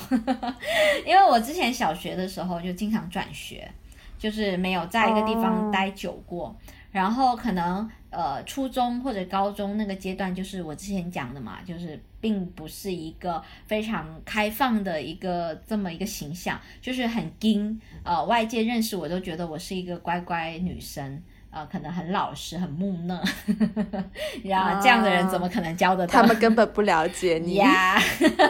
[laughs] 因为我之前小学的时候就经常转学，就是没有在一个地方哦待久过。然后可能呃初中或者高中那个阶段，就是我之前讲的嘛，就是并不是一个非常开放的一个这么一个形象，就是很惊，呃，外界认识我都觉得我是一个乖乖女生。呃，可能很老实、很木讷，[laughs] 然后这样的人怎么可能交得到？他们根本不了解你呀。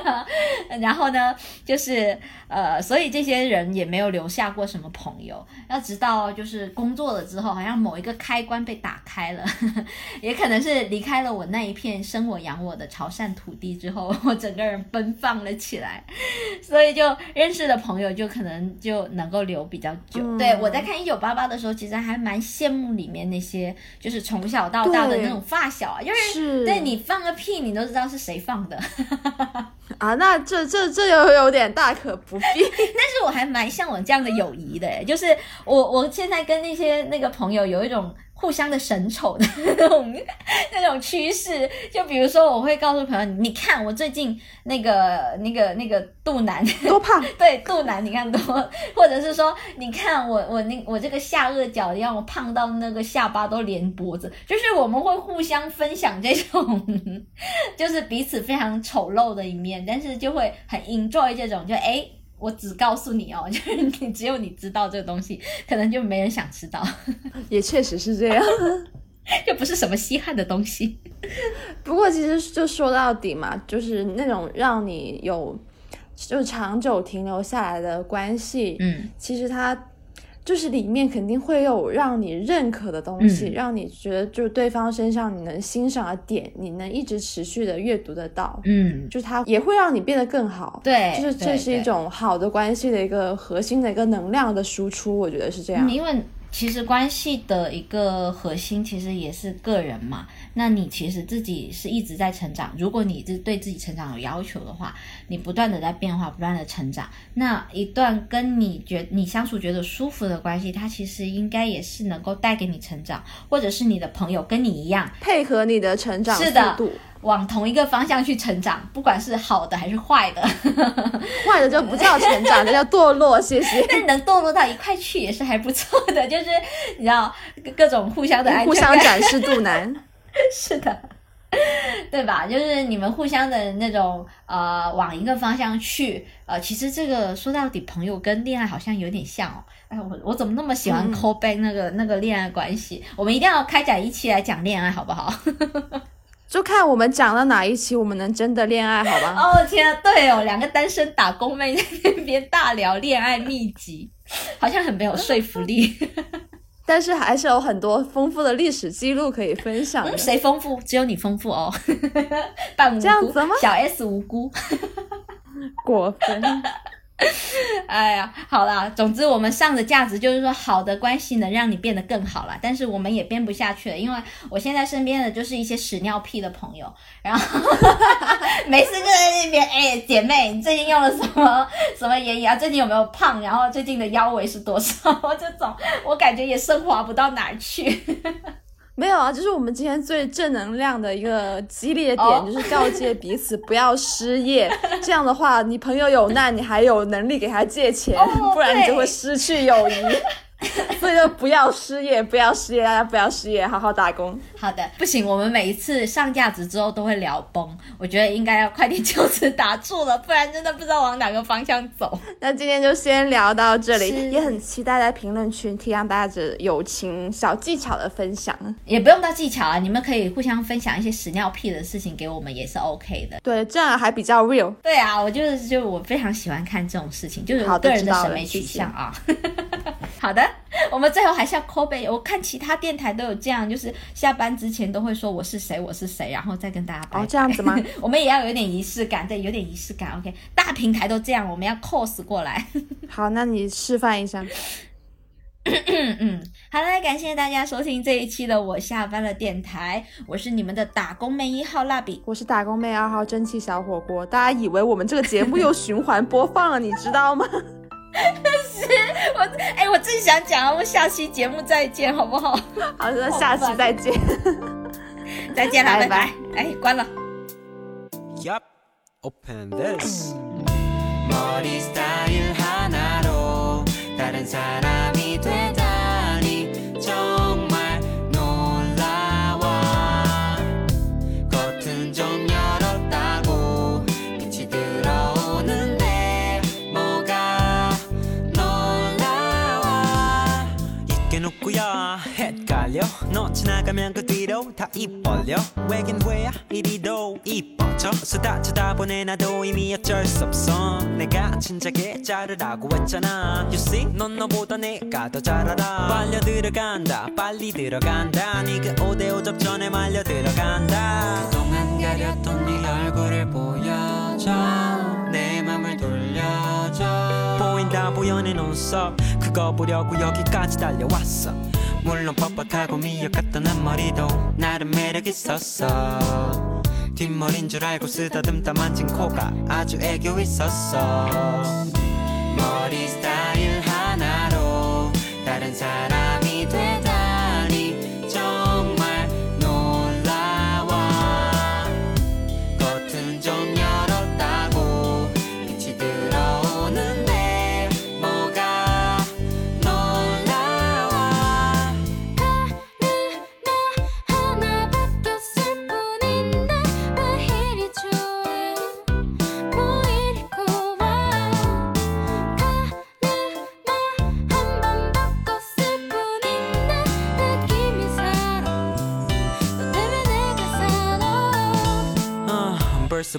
[laughs] 然后呢，就是呃，所以这些人也没有留下过什么朋友。要直到就是工作了之后，好像某一个开关被打开了，[laughs] 也可能是离开了我那一片生我养我的潮汕土地之后，我整个人奔放了起来，所以就认识的朋友就可能就能够留比较久。对我在看一九八八的时候，其实还蛮羡慕。里面那些就是从小到大的那种发小啊，就是对你放个屁，你都知道是谁放的 [laughs] 啊。那这这这又有点大可不必。[laughs] 但是我还蛮向往这样的友谊的，就是我我现在跟那些那个朋友有一种。互相的神丑的 [laughs] 那种那种趋势，就比如说，我会告诉朋友，你看我最近那个那个那个肚腩 [laughs] 多胖，[laughs] 对肚腩你看多，或者是说，你看我我那我这个下颚角让我胖到那个下巴都连脖子，就是我们会互相分享这种，就是彼此非常丑陋的一面，但是就会很 enjoy 这种，就哎。我只告诉你哦，[laughs] 就是你只有你知道这个东西，可能就没人想知道。[laughs] 也确实是这样，[laughs] 又不是什么稀罕的东西。不过其实就说到底嘛，就是那种让你有就长久停留下来的关系，嗯，其实它。就是里面肯定会有让你认可的东西，让你觉得就是对方身上你能欣赏的点，你能一直持续的阅读得到。嗯，就是它也会让你变得更好。对，就是这是一种好的关系的一个核心的一个能量的输出，我觉得是这样。因为其实关系的一个核心其实也是个人嘛。那你其实自己是一直在成长。如果你是对自己成长有要求的话，你不断的在变化，不断的成长。那一段跟你觉你相处觉得舒服的关系，它其实应该也是能够带给你成长，或者是你的朋友跟你一样配合你的成长速度，往同一个方向去成长，不管是好的还是坏的。[laughs] 坏的就不叫成长，这叫堕落。谢谢。[laughs] 但能堕落到一块去也是还不错的，就是你知道各种互相的 [laughs] 互相展示肚腩。是的，对吧？就是你们互相的那种呃，往一个方向去呃，其实这个说到底，朋友跟恋爱好像有点像哦。哎，我我怎么那么喜欢 call back 那个那个恋爱关系？我们一定要开展一期来讲恋爱，好不好？就看我们讲到哪一期，我们能真的恋爱，好吧？[laughs] 哦天啊，对哦，两个单身打工妹在那边大聊恋爱秘籍，[laughs] 好像很没有说服力。[laughs] 但是还是有很多丰富的历史记录可以分享。谁丰富？只有你丰富哦。半无辜，这样子吗？小 S 无辜，过分。[laughs] 哎呀，好啦，总之我们上的价值就是说，好的关系能让你变得更好了。但是我们也编不下去了，因为我现在身边的就是一些屎尿屁的朋友，然后 [laughs] 没事就在那边，哎，姐妹，你最近用了什么什么眼影啊？最近有没有胖？然后最近的腰围是多少？这种我感觉也升华不到哪儿去。没有啊，就是我们今天最正能量的一个激烈的点，就是告诫彼此不要失业。[laughs] 这样的话，你朋友有难，你还有能力给他借钱，不然你就会失去友谊。[laughs] 所以就不要失业，不要失业，大家不要失业，好好打工。好的，不行，我们每一次上架子之后都会聊崩，我觉得应该要快点就此打住了，不然真的不知道往哪个方向走。那今天就先聊到这里，也很期待在评论区听大家的友情小技巧的分享，也不用到技巧啊，你们可以互相分享一些屎尿屁的事情给我们，也是 OK 的。对，这样还比较 real。对啊，我就是就我非常喜欢看这种事情，就是个人的审美取向啊。好的。[laughs] 我们最后还是要 call back，我看其他电台都有这样，就是下班之前都会说我是谁，我是谁，然后再跟大家哦这样子吗？[laughs] 我们也要有点仪式感，对，有点仪式感。OK，大平台都这样，我们要 cos 过来。[laughs] 好，那你示范一下。[coughs] 嗯，好了，感谢大家收听这一期的我下班了电台，我是你们的打工妹一号蜡笔，我是打工妹二号蒸汽小火锅。大家以为我们这个节目又循环播放了，你知道吗？[laughs] 是我哎，我正想讲啊，我下期节目再见，好不好？好的，下期再见，[laughs] 再见了，拜拜。哎，关了。 가면 그 뒤로 다 입 벌려. 왜긴 왜야 이리도 이뻐져. 수다 쳐다 보내 나도 이미 어쩔 수 없어. 내가 진작에 자르라고 했잖아. You see 넌 너보다 내가 더 잘 알아. 빨려 들어간다 빨리 들어간다. 네가 5대5 접전에 말려 들어간다. 그동안 가렸던 네 얼굴을 보여 줘. 내 맘을 돌려줘. 보인다 보여내 눈썹 그거 보려고 여기까지 달려왔어. 물론 뻣뻣하고 미역같던 앞머리도 나름 매력 있었어. 뒷머린 줄 알고 쓰다듬다 만진 코가 아주 애교 있었어. 머리 스타일 하나로 다른 사람이 되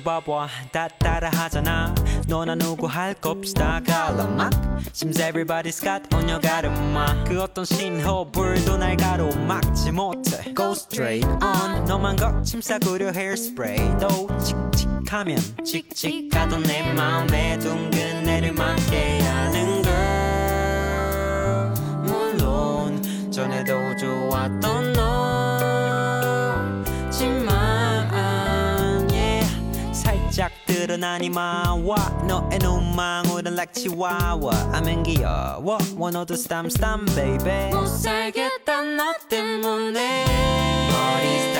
봐봐. 다 따라 하잖아. 너나 누구 할 거 없이 다. 갈라막 Seems everybody's got on your 가르마 그 어떤 신호불도 날 가로막지 못해. Go straight on. 너만 거침싸구려 hairspray. 도 칙칙하면 칙칙하던 내 마음에 둥근 애를 맞게 살짝 드러나니 마와 너의 눈망울은 like 치와와 하면 귀여워 원어도 스탐 스탐 baby 못 살겠다 너 때문에 머리